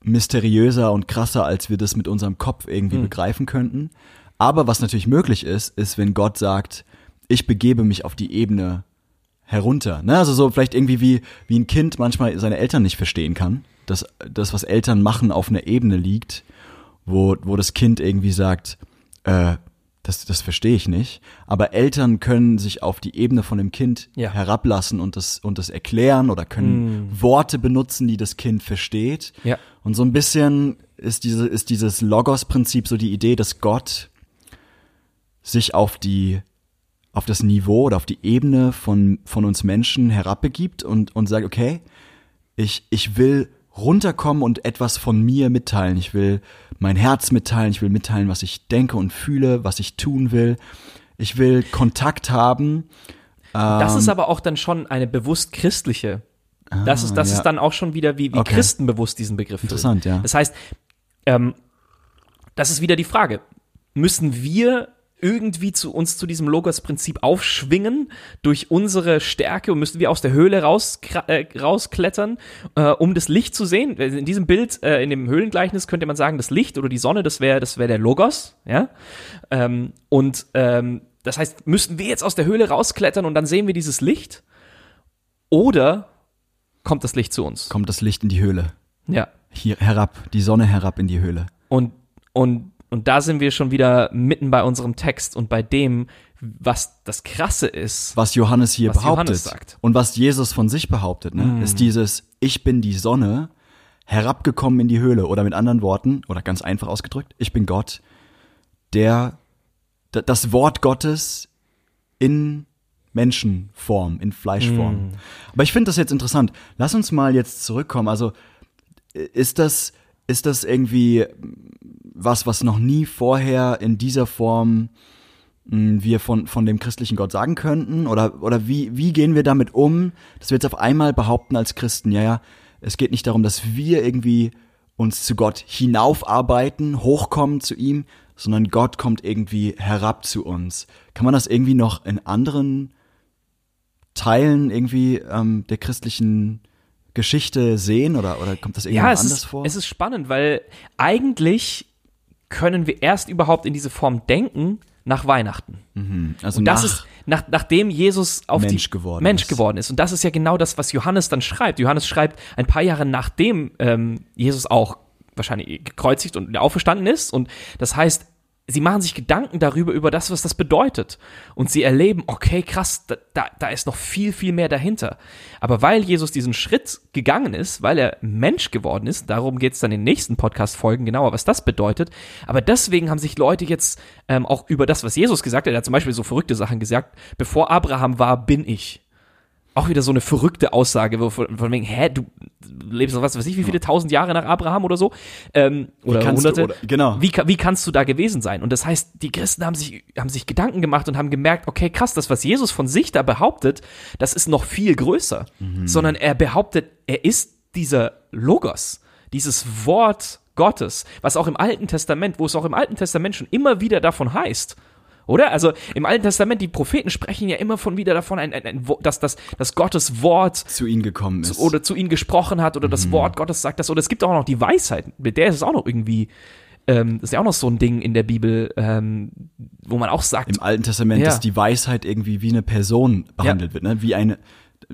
mysteriöser und krasser, als wir das mit unserem Kopf irgendwie Hm. begreifen könnten. Aber was natürlich möglich ist, ist, wenn Gott sagt, ich begebe mich auf die Ebene herunter. Ne? Also so vielleicht irgendwie wie, wie ein Kind manchmal seine Eltern nicht verstehen kann. Dass das, was Eltern machen, auf einer Ebene liegt, wo, wo das Kind irgendwie sagt, äh, das, das verstehe ich nicht. Aber Eltern können sich auf die Ebene von dem Kind Ja. herablassen und das, und das erklären oder können Worte benutzen, die das Kind versteht. Ja. Und so ein bisschen ist, diese, ist dieses Logos-Prinzip so die Idee, dass Gott sich auf die auf das Niveau oder auf die Ebene von, von uns Menschen herabbegibt und, und sagt, okay, ich, ich will runterkommen und etwas von mir mitteilen. Ich will mein Herz mitteilen, ich will mitteilen, was ich denke und fühle, was ich tun will. Ich will Kontakt haben. Das Ähm, ist aber auch dann schon eine bewusst christliche. Das ist, das ja. ist dann auch schon wieder, wie, wie Okay. Christen bewusst diesen Begriff. Interessant, ja. Das heißt, ähm, das ist wieder die Frage. Müssen wir irgendwie zu uns zu diesem Logos-Prinzip aufschwingen durch unsere Stärke und müssen wir aus der Höhle raus, äh, rausklettern, äh, um das Licht zu sehen? In diesem Bild, äh, in dem Höhlengleichnis könnte man sagen, das Licht oder die Sonne, das wäre das wäre der Logos, ja. Ähm, und ähm, das heißt, müssten wir jetzt aus der Höhle rausklettern und dann sehen wir dieses Licht? Oder kommt das Licht zu uns? kommt das Licht in die Höhle. Ja. Hier herab, die Sonne herab in die Höhle. Und, und, und da sind wir schon wieder mitten bei unserem Text und bei dem, was das Krasse ist. Was Johannes hier Was behauptet Johannes sagt. und was Jesus von sich behauptet, ne, ist dieses Ich bin die Sonne herabgekommen in die Höhle oder mit anderen Worten oder ganz einfach ausgedrückt, ich bin Gott, der das Wort Gottes in Menschenform, in Fleischform. Aber ich finde das jetzt interessant. Lass uns mal jetzt zurückkommen. Also ist das ist das irgendwie was, was noch nie vorher in dieser Form mh, wir von, von dem christlichen Gott sagen könnten? Oder, oder wie, wie gehen wir damit um, dass wir jetzt auf einmal behaupten als Christen, ja, ja, es geht nicht darum, dass wir irgendwie uns zu Gott hinaufarbeiten, hochkommen zu ihm, sondern Gott kommt irgendwie herab zu uns. Kann man das irgendwie noch in anderen Teilen irgendwie ähm, der christlichen Geschichte sehen oder, oder kommt das irgendwie Ja, anders ist, vor? es ist spannend, weil eigentlich können wir erst überhaupt in diese Form denken nach Weihnachten. also Und das nach, ist, nach, nachdem Jesus auf Mensch die geworden Mensch ist. geworden ist. Und das ist ja genau das, was Johannes dann schreibt. Johannes schreibt ein paar Jahre nachdem ähm, Jesus auch wahrscheinlich gekreuzigt und auferstanden ist. Und das heißt, sie machen sich Gedanken darüber, über das, was das bedeutet. Und sie erleben, okay, krass, da, da, da ist noch viel, viel mehr dahinter. Aber weil Jesus diesen Schritt gegangen ist, weil er Mensch geworden ist, darum geht es dann in den nächsten Podcast-Folgen genauer, was das bedeutet. Aber deswegen haben sich Leute jetzt ähm, auch über das, was Jesus gesagt hat, er hat zum Beispiel so verrückte Sachen gesagt, bevor Abraham war, bin ich. Auch wieder so eine verrückte Aussage, wo von, von wegen, hä, du lebst noch was weiß ich, wie viele tausend Jahre nach Abraham oder so? Ähm, oder kannst du- hunderte. oder- genau. Wie, wie kannst du da gewesen sein? Und das heißt, die Christen haben sich, haben sich Gedanken gemacht und haben gemerkt, okay, krass, das, was Jesus von sich da behauptet, das ist noch viel größer. Sondern er behauptet, er ist dieser Logos, dieses Wort Gottes, was auch im Alten Testament, wo es auch im Alten Testament schon immer wieder davon heißt, oder? Also im Alten Testament, die Propheten sprechen ja immer von wieder davon, ein, ein, ein, dass, dass, dass Gottes Wort zu ihnen gekommen ist. oder zu ihnen gesprochen hat oder das Wort Gottes sagt das. Oder es gibt auch noch die Weisheit, mit der ist es auch noch irgendwie ähm, das ist ja auch noch so ein Ding in der Bibel, ähm, wo man auch sagt, Im Alten Testament, Ja. dass die Weisheit irgendwie wie eine Person behandelt wird, ne? Wie eine,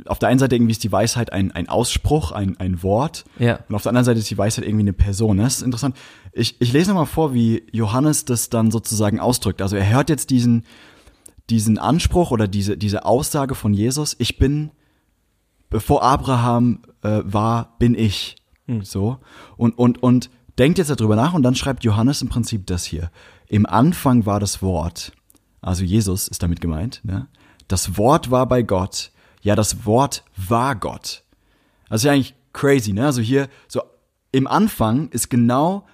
auf der einen Seite irgendwie ist die Weisheit ein, ein Ausspruch, ein, ein Wort. Ja. Und auf der anderen Seite ist die Weisheit irgendwie eine Person. Das ist interessant. Ich, ich lese nochmal vor, wie Johannes das dann sozusagen ausdrückt. Also er hört jetzt diesen, diesen Anspruch oder diese, diese Aussage von Jesus, ich bin, bevor Abraham äh, war, bin ich. So. Und, und, und denkt jetzt darüber nach und dann schreibt Johannes im Prinzip das hier. Im Anfang war das Wort, also Jesus ist damit gemeint, ne? Das Wort war bei Gott, ja, das Wort war Gott. Das ist ja eigentlich crazy, ne? Also hier, so im Anfang ist genau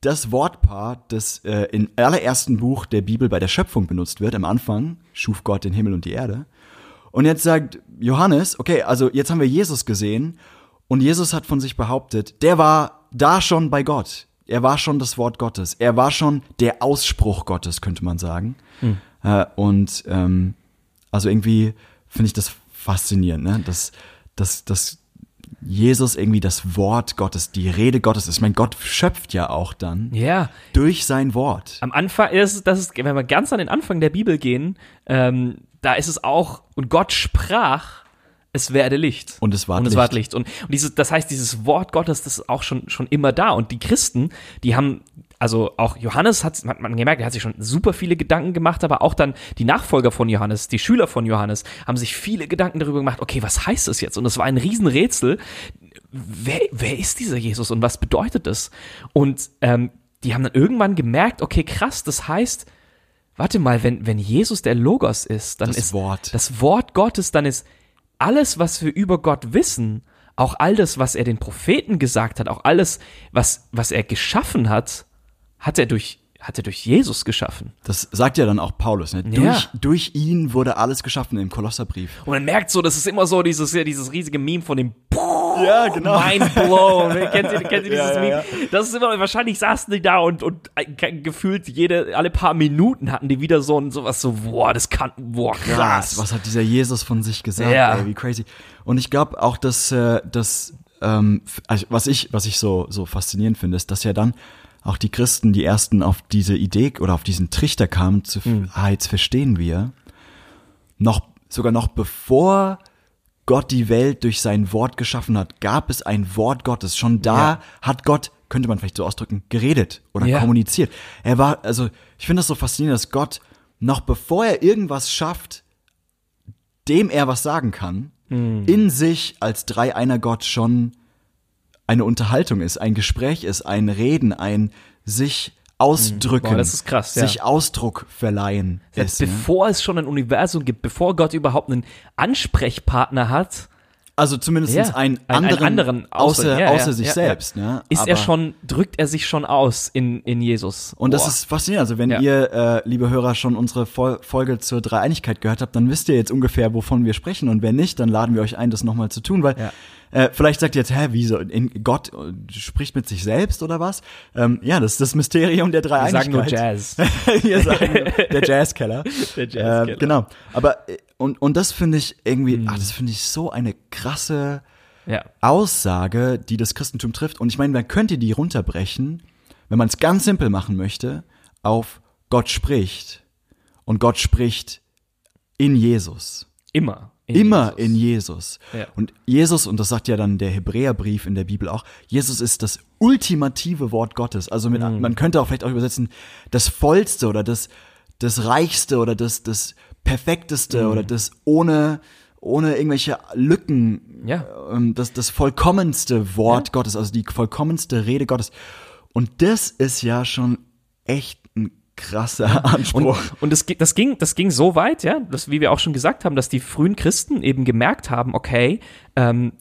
das Wortpaar, das äh, im allerersten Buch der Bibel bei der Schöpfung benutzt wird. Am Anfang schuf Gott den Himmel und die Erde. Und jetzt sagt Johannes, okay, also jetzt haben wir Jesus gesehen und Jesus hat von sich behauptet, der war da schon bei Gott. Er war schon das Wort Gottes. Er war schon der Ausspruch Gottes, könnte man sagen. Äh, und ähm, also irgendwie finde ich das faszinierend, ne? dass, dass, dass Jesus irgendwie das Wort Gottes, die Rede Gottes ist. Ich meine, Gott schöpft ja auch dann ja, durch sein Wort. am Anfang ist es, das ist, wenn wir ganz an den Anfang der Bibel gehen, ähm, da ist es auch, und Gott sprach, es werde Licht. Und es ward und es Licht. ward Licht. Und, und dieses, das heißt, dieses Wort Gottes, das ist auch schon, schon immer da. Und die Christen, die haben, also auch Johannes hat, hat man gemerkt, er hat sich schon super viele Gedanken gemacht, aber auch dann die Nachfolger von Johannes, die Schüler von Johannes, haben sich viele Gedanken darüber gemacht, okay, was heißt das jetzt? Und es war ein Riesenrätsel. Wer, wer ist dieser Jesus und was bedeutet das? Und ähm, die haben dann irgendwann gemerkt, okay, krass, das heißt, warte mal, wenn, wenn Jesus der Logos ist, dann Das ist Wort. das Wort Gottes, dann ist alles, was wir über Gott wissen, auch all das, was er den Propheten gesagt hat, auch alles, was, was er geschaffen hat, hat er durch, hat er durch Jesus geschaffen. Das sagt ja dann auch Paulus. Ne? Ja. Durch, durch ihn wurde alles geschaffen im Kolosserbrief. Und man merkt so, das ist immer so dieses, ja, dieses riesige Meme von dem Ja, genau. Mind blown. kennt ihr, kennt ihr [laughs] dieses Ja, ja, Meme? ja. Das ist immer, wahrscheinlich saßen die da und, und äh, gefühlt jede, alle paar Minuten hatten die wieder so ein, sowas so, boah, das kann, boah, krass. Krass, was hat dieser Jesus von sich gesagt? Ja. Ey, wie crazy. Und ich glaube auch, dass äh, das, ähm, also was ich, was ich so so faszinierend finde, ist, dass ja dann auch die Christen, die ersten auf diese Idee oder auf diesen Trichter kamen, zu, Hm. ah, jetzt verstehen wir, noch sogar noch bevor Gott die Welt durch sein Wort geschaffen hat, gab es ein Wort Gottes. Schon da Ja. hat Gott, könnte man vielleicht so ausdrücken, geredet oder Ja. kommuniziert. Er war, also ich finde das so faszinierend, dass Gott noch bevor er irgendwas schafft, dem er was sagen kann, Hm. in sich als dreieiner Gott schon eine Unterhaltung ist, ein Gespräch ist, ein Reden, ein sich ausdrücken, Boah, das ist krass, ja. sich Ausdruck verleihen ist. ne? bevor es schon ein Universum gibt, bevor Gott überhaupt einen Ansprechpartner hat, Also zumindest Ja, einen einen- einen anderen, anderen außer, ja, außer sich selbst. Ne? ist er Aber- schon, drückt er sich schon aus in, in Jesus. Und das Boah. ist faszinierend. Also wenn ihr, äh, liebe Hörer, schon unsere Fol Folge zur Dreieinigkeit gehört habt, dann wisst ihr jetzt ungefähr, wovon wir sprechen. Und wenn nicht, dann laden wir euch ein, das nochmal zu tun, weil. Äh, vielleicht sagt ihr jetzt, hä, wieso? In Gott äh, spricht mit sich selbst oder was? Ähm, ja, das ist das Mysterium der Wir Dreieinigkeit. sagen nur Jazz. [laughs] Wir sagen nur, der Jazzkeller. [laughs] Der Jazzkeller. Äh, genau. Aber äh, und und das finde ich irgendwie, Mhm. ah, das finde ich so eine krasse ja. Aussage, die das Christentum trifft. Und ich meine, man könnte die runterbrechen, wenn man es ganz simpel machen möchte, auf Gott spricht. Und Gott spricht in Jesus. Immer. In Immer Jesus. in Jesus. Ja. Und Jesus, und das sagt ja dann der Hebräerbrief in der Bibel auch, Jesus ist das ultimative Wort Gottes. Also mit, Mhm. man könnte auch vielleicht auch übersetzen, das vollste oder das, das reichste oder das, das perfekteste Mhm. oder das ohne, ohne irgendwelche Lücken, Ja. ähm, das, das vollkommenste Wort Gottes, also die vollkommenste Rede Gottes. Und das ist ja schon echt krasser Anspruch. Und, und das, das, ging, das ging so weit, ja, dass, wie wir auch schon gesagt haben, dass die frühen Christen eben gemerkt haben, okay, ähm,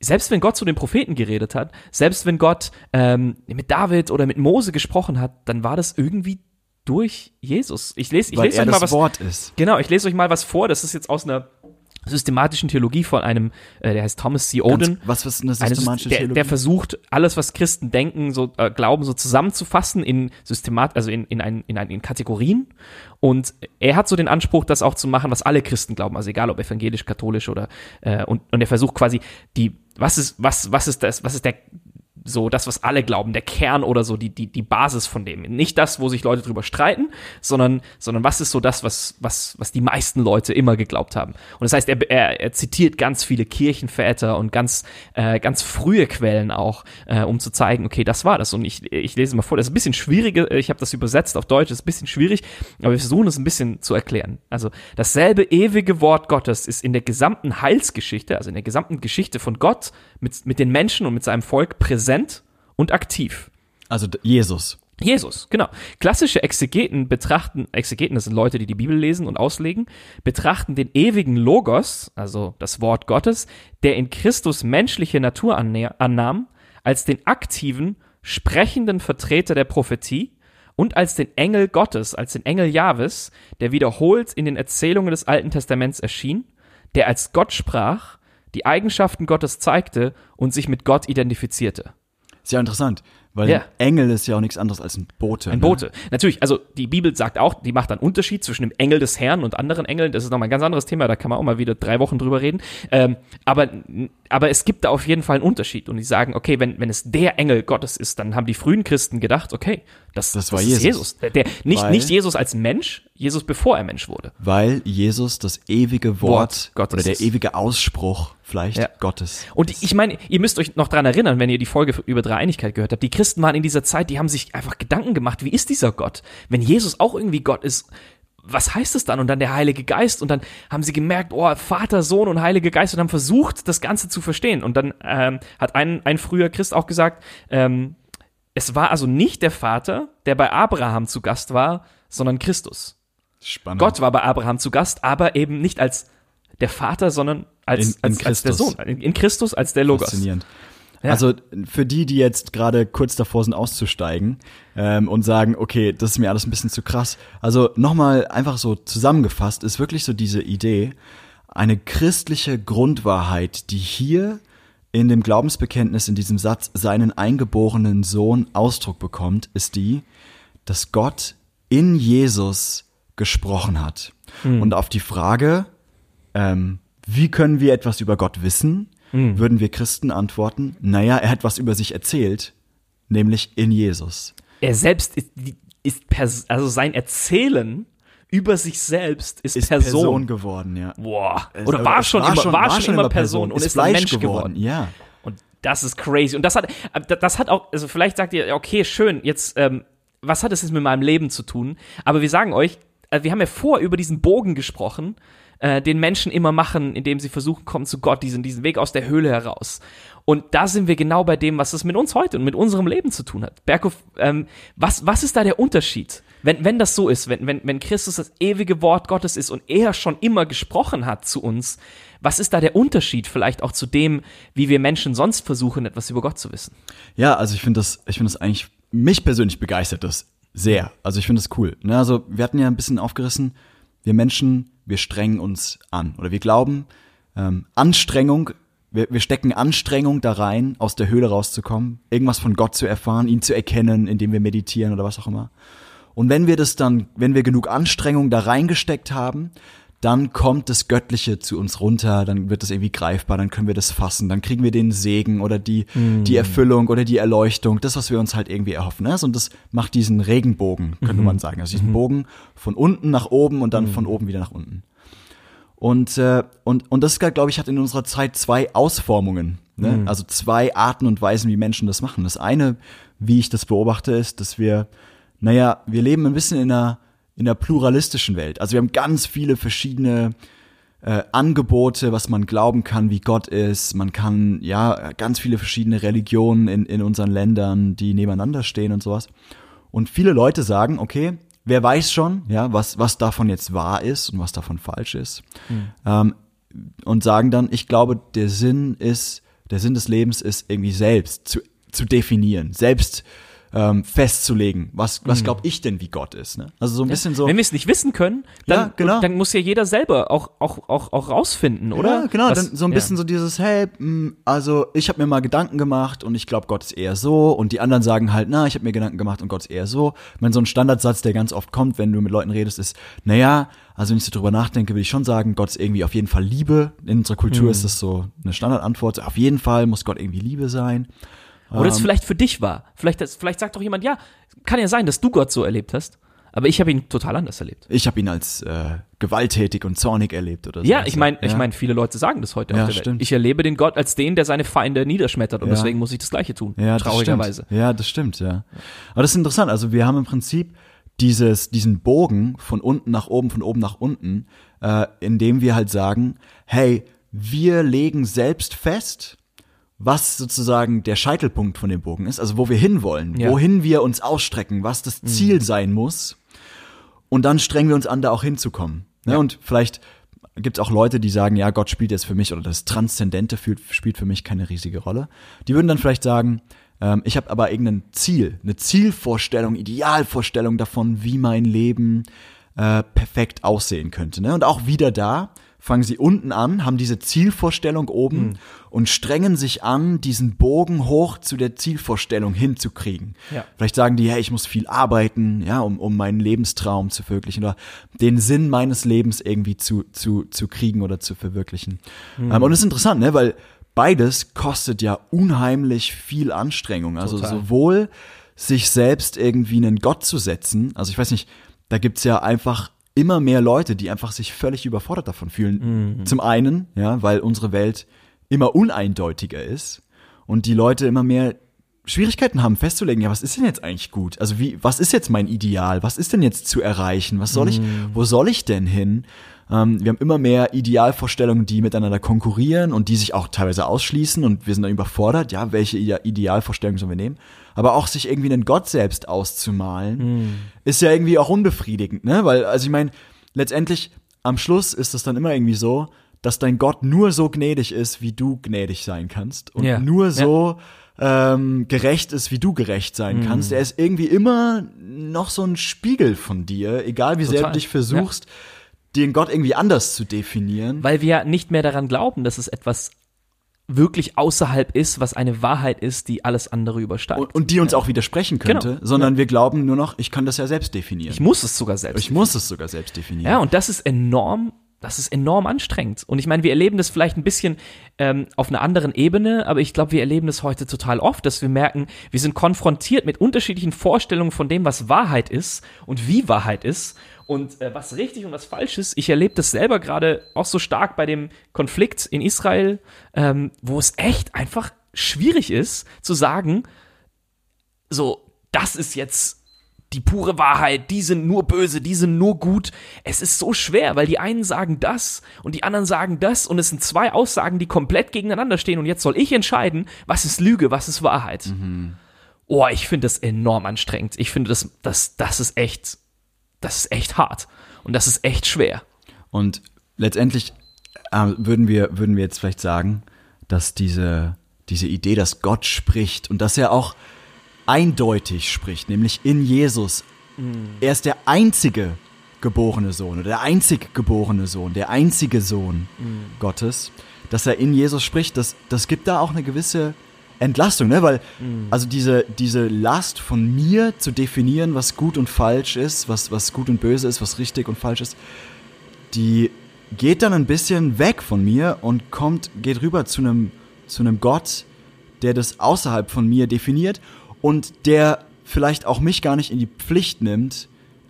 selbst wenn Gott zu den Propheten geredet hat, selbst wenn Gott ähm, mit David oder mit Mose gesprochen hat, dann war das irgendwie durch Jesus. Ich lese, ich lese euch mal was. Wort ist. Genau, ich lese euch mal was vor. Das ist jetzt aus einer systematischen Theologie von einem, äh, der heißt Thomas C. Oden. Ganz, was ist eine Eine systematische Syst- der, Theologie? der versucht, alles, was Christen denken, so äh, glauben, so zusammenzufassen in Systemat, also in, in, ein, in, ein, in Kategorien. Und er hat so den Anspruch, das auch zu machen, was alle Christen glauben, also egal ob evangelisch, katholisch oder äh, und, und er versucht quasi die, was ist, was, was ist das, was ist der so das, was alle glauben, der Kern oder so, die, die, die Basis von dem. Nicht das, wo sich Leute drüber streiten, sondern, sondern was ist so das, was, was, was die meisten Leute immer geglaubt haben. Und das heißt, er, er, er zitiert ganz viele Kirchenväter und ganz, äh, ganz frühe Quellen auch, äh, um zu zeigen, okay, das war das. Und ich, ich lese mal vor, das ist ein bisschen schwierig, ich habe das übersetzt auf Deutsch, das ist ein bisschen schwierig, aber wir versuchen es ein bisschen zu erklären. Also dasselbe ewige Wort Gottes ist in der gesamten Heilsgeschichte, also in der gesamten Geschichte von Gott mit, mit den Menschen und mit seinem Volk präsent und aktiv. Also Jesus. Jesus, genau. Klassische Exegeten betrachten, Exegeten, das sind Leute, die die Bibel lesen und auslegen, betrachten den ewigen Logos, also das Wort Gottes, der in Christus menschliche Natur annahm, als den aktiven, sprechenden Vertreter der Prophetie und als den Engel Gottes, als den Engel Jahwes, der wiederholt in den Erzählungen des Alten Testaments erschien, der als Gott sprach, die Eigenschaften Gottes zeigte und sich mit Gott identifizierte. Sehr interessant, weil Ja. Engel ist ja auch nichts anderes als ein Bote. Ein ne? Bote. Natürlich, also die Bibel sagt auch, die macht einen Unterschied zwischen dem Engel des Herrn und anderen Engeln. Das ist nochmal ein ganz anderes Thema, da kann man auch mal wieder drei Wochen drüber reden. Ähm, aber, aber es gibt da auf jeden Fall einen Unterschied. Und die sagen, okay, wenn, wenn es der Engel Gottes ist, dann haben die frühen Christen gedacht, okay, das, Das war ist Jesus. Jesus. Der, der, nicht, Weil- nicht Jesus als Mensch, Jesus bevor er Mensch wurde. Weil Jesus das ewige Wort, Wort Gottes oder der ewige Ausspruch vielleicht Ja. Gottes. Und ich meine, ihr müsst euch noch dran erinnern, wenn ihr die Folge über Dreieinigkeit gehört habt. Die Christen waren in dieser Zeit, die haben sich einfach Gedanken gemacht, wie ist dieser Gott? Wenn Jesus auch irgendwie Gott ist, was heißt es dann? Und dann der Heilige Geist. Und dann haben sie gemerkt, oh, Vater, Sohn und Heilige Geist und haben versucht, das Ganze zu verstehen. Und dann ähm, hat ein, ein früher Christ auch gesagt, ähm, es war also nicht der Vater, der bei Abraham zu Gast war, sondern Christus. Spannend. Gott war bei Abraham zu Gast, aber eben nicht als der Vater, sondern als, In- in als, als der. Sohn. In, in Christus als der Logos. Faszinierend. Ja. Also für die, die jetzt gerade kurz davor sind auszusteigen ähm, und sagen, okay, das ist mir alles ein bisschen zu krass. Also nochmal einfach so zusammengefasst ist wirklich so diese Idee, eine christliche Grundwahrheit, die hier in dem Glaubensbekenntnis, in diesem Satz, seinen eingeborenen Sohn Ausdruck bekommt, ist die, dass Gott in Jesus gesprochen hat. Und auf die Frage, ähm, wie können wir etwas über Gott wissen, würden wir Christen antworten, naja, er hat was über sich erzählt, nämlich in Jesus. Er selbst ist, ist Pers also sein Erzählen über sich selbst ist, Ist Person. Person geworden, ja. Boah. Es- Oder war es schon, immer, war schon immer Person, und ist, ein Fleisch Mensch geworden. Ja. Und das ist crazy. Und das hat, äh, das hat auch, also vielleicht sagt ihr, okay, schön, jetzt, ähm, was hat das jetzt mit meinem Leben zu tun? Aber wir sagen euch, äh, wir haben ja vor über diesen Bogen gesprochen, äh, den Menschen immer machen, indem sie versuchen, kommen zu Gott, diesen, diesen Weg aus der Höhle heraus. Und da sind wir genau bei dem, was es mit uns heute und mit unserem Leben zu tun hat. Berghoff, ähm, was, was ist da der Unterschied? Wenn, wenn das so ist, wenn, wenn, wenn Christus das ewige Wort Gottes ist und er schon immer gesprochen hat zu uns, was ist da der Unterschied vielleicht auch zu dem, wie wir Menschen sonst versuchen, etwas über Gott zu wissen? Ja, also ich finde das, ich das eigentlich, mich persönlich begeistert das sehr. Also ich finde das cool. Ne? Also wir hatten ja ein bisschen aufgerissen, wir Menschen, wir strengen uns an. Oder wir glauben, ähm, Anstrengung, wir, wir stecken Anstrengung da rein, aus der Höhle rauszukommen, irgendwas von Gott zu erfahren, ihn zu erkennen, indem wir meditieren oder was auch immer. Und wenn wir das dann, wenn wir genug Anstrengung da reingesteckt haben, dann kommt das Göttliche zu uns runter, dann wird das irgendwie greifbar, dann können wir das fassen, dann kriegen wir den Segen oder die, die Erfüllung oder die Erleuchtung, das, was wir uns halt irgendwie erhoffen. Ne? Und das macht diesen Regenbogen, könnte man sagen. Also diesen Bogen von unten nach oben und dann von oben wieder nach unten. Und, äh, und, und das, glaube ich, hat in unserer Zeit zwei Ausformungen. Ne? Also zwei Arten und Weisen, wie Menschen das machen. Das eine, wie ich das beobachte, ist, dass wir, naja, wir leben ein bisschen in einer, in einer pluralistischen Welt. Also wir haben ganz viele verschiedene äh, Angebote, was man glauben kann, wie Gott ist. Man kann, ja, ganz viele verschiedene Religionen in, in unseren Ländern, die nebeneinander stehen und sowas. Und viele Leute sagen, okay, wer weiß schon, ja, was, was davon jetzt wahr ist und was davon falsch ist. Ähm, und sagen dann, ich glaube, der Sinn ist, der Sinn des Lebens ist irgendwie selbst zu, zu definieren, selbst ähm, festzulegen, was, was glaube ich denn, wie Gott ist. Ne? Also so ein bisschen so. Wenn wir es nicht wissen können, dann, Ja, genau. dann muss ja jeder selber auch, auch, auch, auch rausfinden, oder? Ja, genau, Was- dann so ein bisschen so dieses, hey, mh, also ich habe mir mal Gedanken gemacht und ich glaube, Gott ist eher so und die anderen sagen halt, na, ich habe mir Gedanken gemacht und Gott ist eher so. Ich meine, so ein Standardsatz, der ganz oft kommt, wenn du mit Leuten redest, ist, naja, also wenn ich so drüber nachdenke, will ich schon sagen, Gott ist irgendwie auf jeden Fall Liebe. In unserer Kultur ist das so eine Standardantwort, auf jeden Fall muss Gott irgendwie Liebe sein. Oder es vielleicht für dich war. Vielleicht, vielleicht sagt doch jemand, ja, kann ja sein, dass du Gott so erlebt hast. Aber ich habe ihn total anders erlebt. Ich habe ihn als äh, gewalttätig und zornig erlebt oder so. Ja, ich meine, ich meine, viele Leute sagen das heute Ja, auf der stimmt. Welt. Ich erlebe den Gott als den, der seine Feinde niederschmettert und Ja. deswegen muss ich das Gleiche tun. Ja, traurigerweise. Ja, das stimmt, ja. Aber das ist interessant. Also wir haben im Prinzip dieses, diesen Bogen von unten nach oben, von oben nach unten, äh, indem wir halt sagen, hey, wir legen selbst fest, was sozusagen der Scheitelpunkt von dem Bogen ist, also wo wir hinwollen, Ja. wohin wir uns ausstrecken, was das Ziel sein muss. Und dann strengen wir uns an, da auch hinzukommen. Ne? Ja. Und vielleicht gibt es auch Leute, die sagen, ja, Gott spielt jetzt für mich oder das Transzendente fühlt, spielt für mich keine riesige Rolle. Die würden dann vielleicht sagen, ähm, ich habe aber irgendein Ziel, eine Zielvorstellung, Idealvorstellung davon, wie mein Leben äh, perfekt aussehen könnte. Ne? Und auch wieder da fangen sie unten an, haben diese Zielvorstellung oben Hm. und strengen sich an, diesen Bogen hoch zu der Zielvorstellung hinzukriegen. Ja. Vielleicht sagen die, hey, ich muss viel arbeiten, ja, um, um meinen Lebenstraum zu verwirklichen oder den Sinn meines Lebens irgendwie zu, zu, zu kriegen oder zu verwirklichen. Hm. Ähm, und es ist interessant, ne, weil beides kostet ja unheimlich viel Anstrengung. Also Total. sowohl sich selbst irgendwie einen Gott zu setzen, also ich weiß nicht, da gibt's ja einfach immer mehr Leute, die einfach sich völlig überfordert davon fühlen. Mhm. Zum einen, ja, weil unsere Welt immer uneindeutiger ist und die Leute immer mehr Schwierigkeiten haben festzulegen, ja, was ist denn jetzt eigentlich gut? Also wie, was ist jetzt mein Ideal? Was ist denn jetzt zu erreichen? Was soll ich, Mhm. wo soll ich denn hin? Ähm, wir haben immer mehr Idealvorstellungen, die miteinander konkurrieren und die sich auch teilweise ausschließen und wir sind dann überfordert, ja, welche Ide Idealvorstellungen sollen wir nehmen? Aber auch sich irgendwie einen Gott selbst auszumalen, ist ja irgendwie auch unbefriedigend, ne? Weil, also ich meine, letztendlich am Schluss ist es dann immer irgendwie so, dass dein Gott nur so gnädig ist, wie du gnädig sein kannst und Ja. nur so ähm, gerecht ist, wie du gerecht sein Mhm. kannst. Er ist irgendwie immer noch so ein Spiegel von dir, egal wie sehr Total. du dich versuchst, den Gott irgendwie anders zu definieren. Weil wir nicht mehr daran glauben, dass es etwas wirklich außerhalb ist, was eine Wahrheit ist, die alles andere übersteigt. und, und die uns auch widersprechen könnte, Genau. sondern wir glauben nur noch, ich kann das ja selbst definieren. ich muss es sogar selbst. Ich muss es sogar selbst definieren. Ja, und das ist enorm, das ist enorm anstrengend. Und ich meine, wir erleben das vielleicht ein bisschen ähm, auf einer anderen Ebene, aber ich glaube, wir erleben das heute total oft, dass wir merken, wir sind konfrontiert mit unterschiedlichen Vorstellungen von dem, was Wahrheit ist und wie Wahrheit ist und äh, was richtig und was falsch ist. Ich erlebe das selber gerade auch so stark bei dem Konflikt in Israel, ähm, wo es echt einfach schwierig ist zu sagen, so, das ist jetzt die pure Wahrheit, die sind nur böse, die sind nur gut. Es ist so schwer, weil die einen sagen das und die anderen sagen das und es sind zwei Aussagen, die komplett gegeneinander stehen und jetzt soll ich entscheiden, was ist Lüge, was ist Wahrheit. Oh, ich finde das enorm anstrengend. Ich finde das, das, das ist echt, das ist echt hart und das ist echt schwer. Und letztendlich äh, würden wir würden wir jetzt vielleicht sagen, dass diese diese Idee, dass Gott spricht und dass er auch eindeutig spricht, nämlich in Jesus. Er ist der einzige geborene Sohn oder der einzig geborene Sohn, der einzige Sohn Gottes, dass er in Jesus spricht, das, das gibt da auch eine gewisse Entlastung, ne? Weil, also diese, diese Last von mir zu definieren, was gut und falsch ist, was, was gut und böse ist, was richtig und falsch ist, die geht dann ein bisschen weg von mir und kommt, geht rüber zu einem, zu einem Gott, der das außerhalb von mir definiert und der vielleicht auch mich gar nicht in die Pflicht nimmt,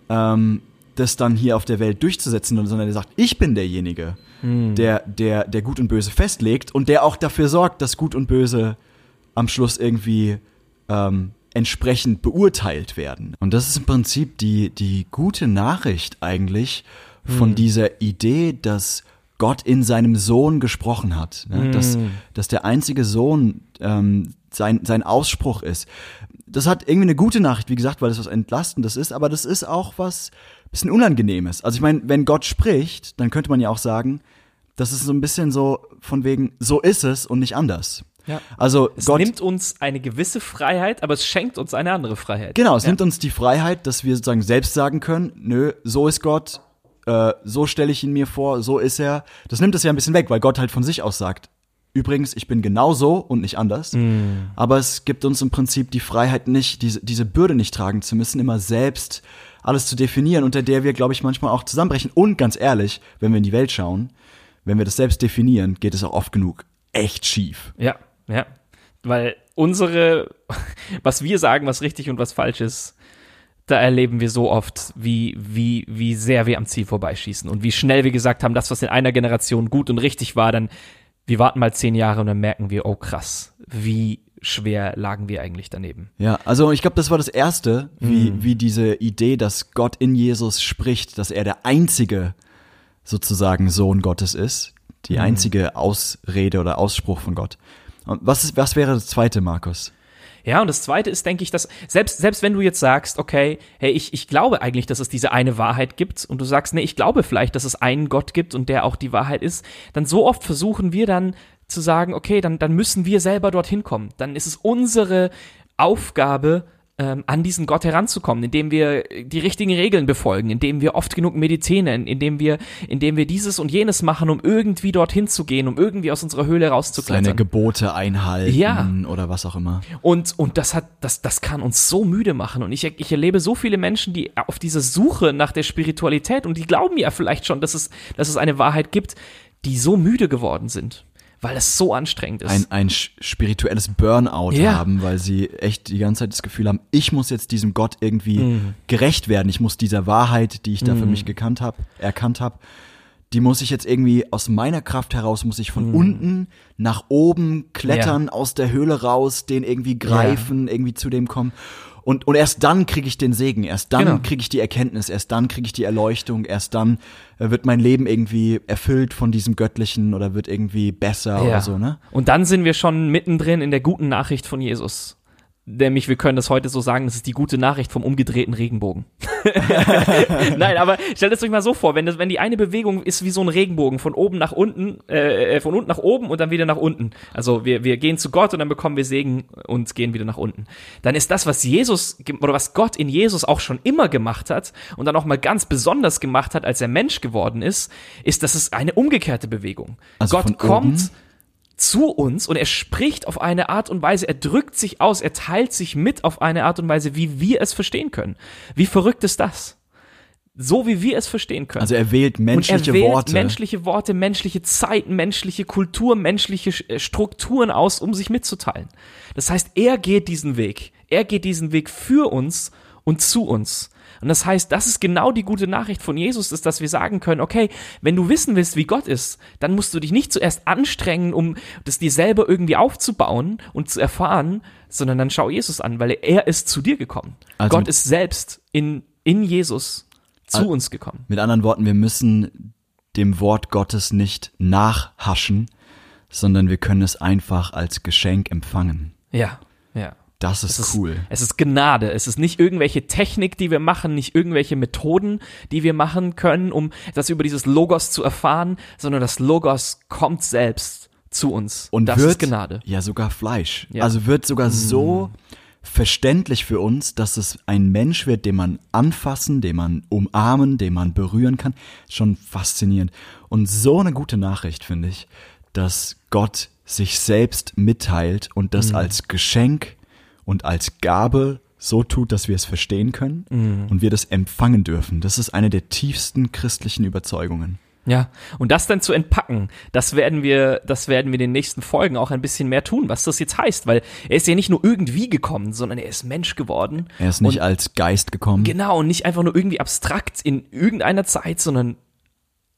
ähm, das dann hier auf der Welt durchzusetzen, sondern der sagt, ich bin derjenige, der, der, der Gut und Böse festlegt und der auch dafür sorgt, dass Gut und Böse am Schluss irgendwie ähm, entsprechend beurteilt werden. Und das ist im Prinzip die, die gute Nachricht eigentlich von dieser Idee, dass Gott in seinem Sohn gesprochen hat. Ne? Dass, dass der einzige Sohn ähm, sein, sein Ausspruch ist. Das hat irgendwie eine gute Nachricht, wie gesagt, weil das was Entlastendes ist, aber das ist auch was bisschen Unangenehmes. Also ich meine, wenn Gott spricht, dann könnte man ja auch sagen, das ist so ein bisschen so von wegen, so ist es und nicht anders. Ja. Also Es Gott nimmt uns eine gewisse Freiheit, aber es schenkt uns eine andere Freiheit. Genau, es ja. nimmt uns die Freiheit, dass wir sozusagen selbst sagen können, nö, so ist Gott, äh, so stelle ich ihn mir vor, so ist er. Das nimmt es ja ein bisschen weg, weil Gott halt von sich aus sagt, übrigens, ich bin genau so und nicht anders. Mm. Aber es gibt uns im Prinzip die Freiheit nicht, diese, diese Bürde nicht tragen zu müssen, immer selbst alles zu definieren, unter der wir, glaube ich, manchmal auch zusammenbrechen. Und ganz ehrlich, wenn wir in die Welt schauen, wenn wir das selbst definieren, geht es auch oft genug echt schief. Ja, ja. weil unsere, [laughs] was wir sagen, was richtig und was falsch ist, da erleben wir so oft, wie, wie, wie sehr wir am Ziel vorbeischießen und wie schnell wir gesagt haben, das, was in einer Generation gut und richtig war, dann, wir warten mal zehn Jahre und dann merken wir, oh krass, wie schwer lagen wir eigentlich daneben. Ja, also ich glaube, das war das Erste, wie, mm. wie diese Idee, dass Gott in Jesus spricht, dass er der einzige sozusagen Sohn Gottes ist, die mm. einzige Ausrede oder Ausspruch von Gott. Und was, ist, was wäre das Zweite, Markus? Ja, und das zweite ist, denke ich, dass selbst, selbst wenn du jetzt sagst, okay, hey, ich, ich glaube eigentlich, dass es diese eine Wahrheit gibt und du sagst, nee, ich glaube vielleicht, dass es einen Gott gibt und der auch die Wahrheit ist, dann so oft versuchen wir dann zu sagen, okay, dann, dann müssen wir selber dorthin kommen. Dann ist es unsere Aufgabe, ähm, an diesen Gott heranzukommen, indem wir die richtigen Regeln befolgen, indem wir oft genug meditieren, indem wir, indem wir dieses und jenes machen, um irgendwie dorthin zu gehen, um irgendwie aus unserer Höhle rauszuklettern. Seine Gebote einhalten ja. oder was auch immer. Und, und das hat, das, das kann uns so müde machen. Und ich, ich erlebe so viele Menschen, die auf dieser Suche nach der Spiritualität und die glauben ja vielleicht schon, dass es, dass es eine Wahrheit gibt, die so müde geworden sind weil es so anstrengend ist. Ein, ein spirituelles Burnout ja. haben, weil sie echt die ganze Zeit das Gefühl haben, ich muss jetzt diesem Gott irgendwie mhm. gerecht werden. Ich muss dieser Wahrheit, die ich da für mhm. mich gekannt habe, erkannt habe, die muss ich jetzt irgendwie aus meiner Kraft heraus, muss ich von mhm. unten nach oben klettern, ja. aus der Höhle raus, den irgendwie greifen, ja. irgendwie zu dem kommen. Und, und erst dann kriege ich den Segen, erst dann genau. kriege ich die Erkenntnis, erst dann kriege ich die Erleuchtung, erst dann äh, wird mein Leben irgendwie erfüllt von diesem Göttlichen oder wird irgendwie besser ja. oder so, ne? Und dann sind wir schon mittendrin in der guten Nachricht von Jesus. Nämlich, wir können das heute so sagen, das ist die gute Nachricht vom umgedrehten Regenbogen. [laughs] Nein, aber stellt es euch mal so vor, wenn, das, wenn die eine Bewegung ist wie so ein Regenbogen, von oben nach unten, äh, äh, von unten nach oben und dann wieder nach unten. Also wir, wir gehen zu Gott und dann bekommen wir Segen und gehen wieder nach unten. Dann ist das, was Jesus oder was Gott in Jesus auch schon immer gemacht hat und dann auch mal ganz besonders gemacht hat, als er Mensch geworden ist, ist, dass es eine umgekehrte Bewegung. Also Gott kommt zu uns und er spricht auf eine Art und Weise, er drückt sich aus, er teilt sich mit auf eine Art und Weise, wie wir es verstehen können. Wie verrückt ist das? So wie wir es verstehen können. Also er wählt menschliche und er wählt Worte. menschliche Worte, menschliche Zeiten, menschliche Kultur, menschliche äh, Strukturen aus, um sich mitzuteilen. Das heißt, er geht diesen Weg. Er geht diesen Weg für uns und zu uns. Und das heißt, das ist genau die gute Nachricht von Jesus, ist, dass wir sagen können, okay, wenn du wissen willst, wie Gott ist, dann musst du dich nicht zuerst anstrengen, um das dir selber irgendwie aufzubauen und zu erfahren, sondern dann schau Jesus an, weil er ist zu dir gekommen. Also Gott ist selbst in, in Jesus zu also uns gekommen. Mit anderen Worten, wir müssen dem Wort Gottes nicht nachhaschen, sondern wir können es einfach als Geschenk empfangen. Ja, ja. Das ist, es cool. es ist Gnade. Es ist nicht irgendwelche Technik, die wir machen, nicht irgendwelche Methoden, die wir machen können, um das über dieses Logos zu erfahren, sondern das Logos kommt selbst zu uns. Und das wird, ist Gnade. Ja, sogar Fleisch. Ja. Also wird sogar mm. so verständlich für uns, dass es ein Mensch wird, den man anfassen, den man umarmen, den man berühren kann. Schon faszinierend. Und so eine gute Nachricht, finde ich, dass Gott sich selbst mitteilt und das mm. als Geschenk und als Gabe so tut, dass wir es verstehen können mhm. und wir das empfangen dürfen. Das ist eine der tiefsten christlichen Überzeugungen. Ja, und das dann zu entpacken, das werden wir, das werden wir in den nächsten Folgen auch ein bisschen mehr tun, was das jetzt heißt, weil er ist ja nicht nur irgendwie gekommen, sondern er ist Mensch geworden. Er ist nicht als Geist gekommen. Genau, und nicht einfach nur irgendwie abstrakt in irgendeiner Zeit, sondern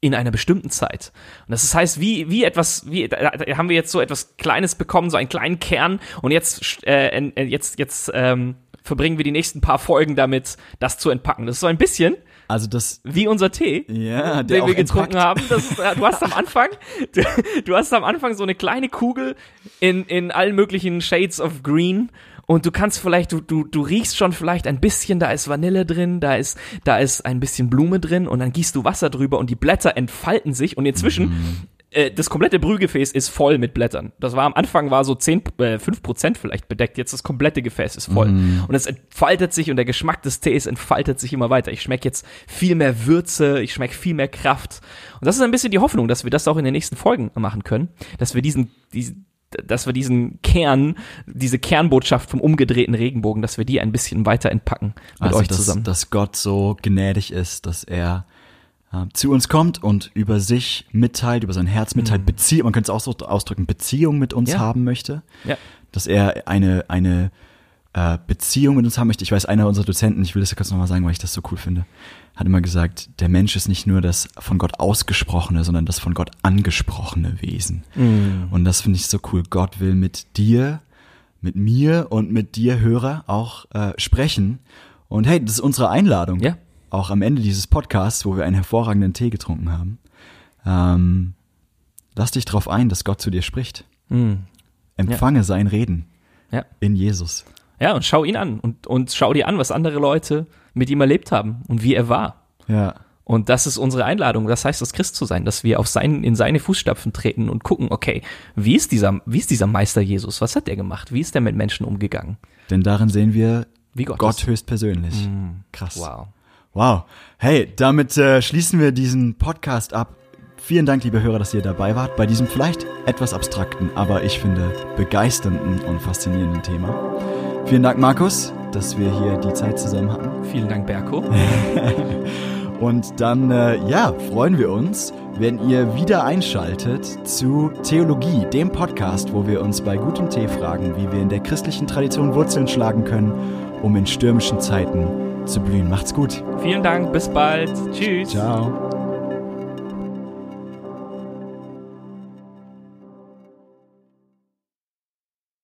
in einer bestimmten Zeit. Und das heißt, wie, wie etwas, wie, da haben wir jetzt so etwas Kleines bekommen, so einen kleinen Kern und jetzt, äh, äh, jetzt, jetzt ähm, verbringen wir die nächsten paar Folgen damit, das zu entpacken. Das ist so ein bisschen also das wie unser Tee, ja, den wir getrunken entpackt. haben. Das ist, äh, du hast am Anfang, [laughs] du, du hast am Anfang so eine kleine Kugel in in allen möglichen Shades of Green und du kannst vielleicht, du, du, du riechst schon vielleicht ein bisschen, da ist Vanille drin, da ist, da ist ein bisschen Blume drin und dann gießt du Wasser drüber und die Blätter entfalten sich und inzwischen mhm. äh, das komplette Brühgefäß ist voll mit Blättern. Das war am Anfang war so 10, äh, 5 Prozent vielleicht bedeckt, jetzt das komplette Gefäß ist voll. Mm. Und es entfaltet sich und der Geschmack des Tees entfaltet sich immer weiter. Ich schmecke jetzt viel mehr Würze, ich schmecke viel mehr Kraft. Und das ist ein bisschen die Hoffnung, dass wir das auch in den nächsten Folgen machen können, dass wir diesen, diesen dass wir diesen Kern, diese Kernbotschaft vom umgedrehten Regenbogen, dass wir die ein bisschen weiter entpacken mit also euch dass, zusammen. Dass Gott so gnädig ist, dass er äh, zu uns kommt und über sich mitteilt, über sein Herz mitteilt, Beziehung, man könnte es auch so ausdrücken, Beziehung mit uns Ja. haben möchte. Ja. Dass er eine, eine äh, Beziehung mit uns haben möchte. Ich weiß, einer unserer Dozenten, ich will das ja kurz nochmal sagen, weil ich das so cool finde, hat immer gesagt, der Mensch ist nicht nur das von Gott ausgesprochene, sondern das von Gott angesprochene Wesen. Und das finde ich so cool. Gott will mit dir, mit mir und mit dir, Hörer, auch äh, sprechen. Und hey, das ist unsere Einladung. Ja. Auch am Ende dieses Podcasts, wo wir einen hervorragenden Tee getrunken haben. Ähm, lass dich darauf ein, dass Gott zu dir spricht. Mhm. Empfange sein Reden Ja. in Jesus. Ja, und schau ihn an und, und schau dir an, was andere Leute mit ihm erlebt haben und wie er war. Ja. Und das ist unsere Einladung. Das heißt, das Christ zu sein, dass wir auf sein, in seine Fußstapfen treten und gucken, okay, wie ist dieser, wie ist dieser Meister Jesus? Was hat der gemacht? Wie ist der mit Menschen umgegangen? Denn darin sehen wir Wie Gott, Gott höchstpersönlich. Krass. Wow. Wow. Hey, damit äh, schließen wir diesen Podcast ab. Vielen Dank, liebe Hörer, dass ihr dabei wart bei diesem vielleicht etwas abstrakten, aber ich finde begeisternden und faszinierenden Thema. Vielen Dank, Markus, dass wir hier die Zeit zusammen hatten. Vielen Dank, Berko. [laughs] Und dann, äh, ja, freuen wir uns, wenn ihr wieder einschaltet zu Theologie, dem Podcast, wo wir uns bei gutem Tee fragen, wie wir in der christlichen Tradition Wurzeln schlagen können, um in stürmischen Zeiten zu blühen. Macht's gut. Vielen Dank. Bis bald. Tschüss. Ciao.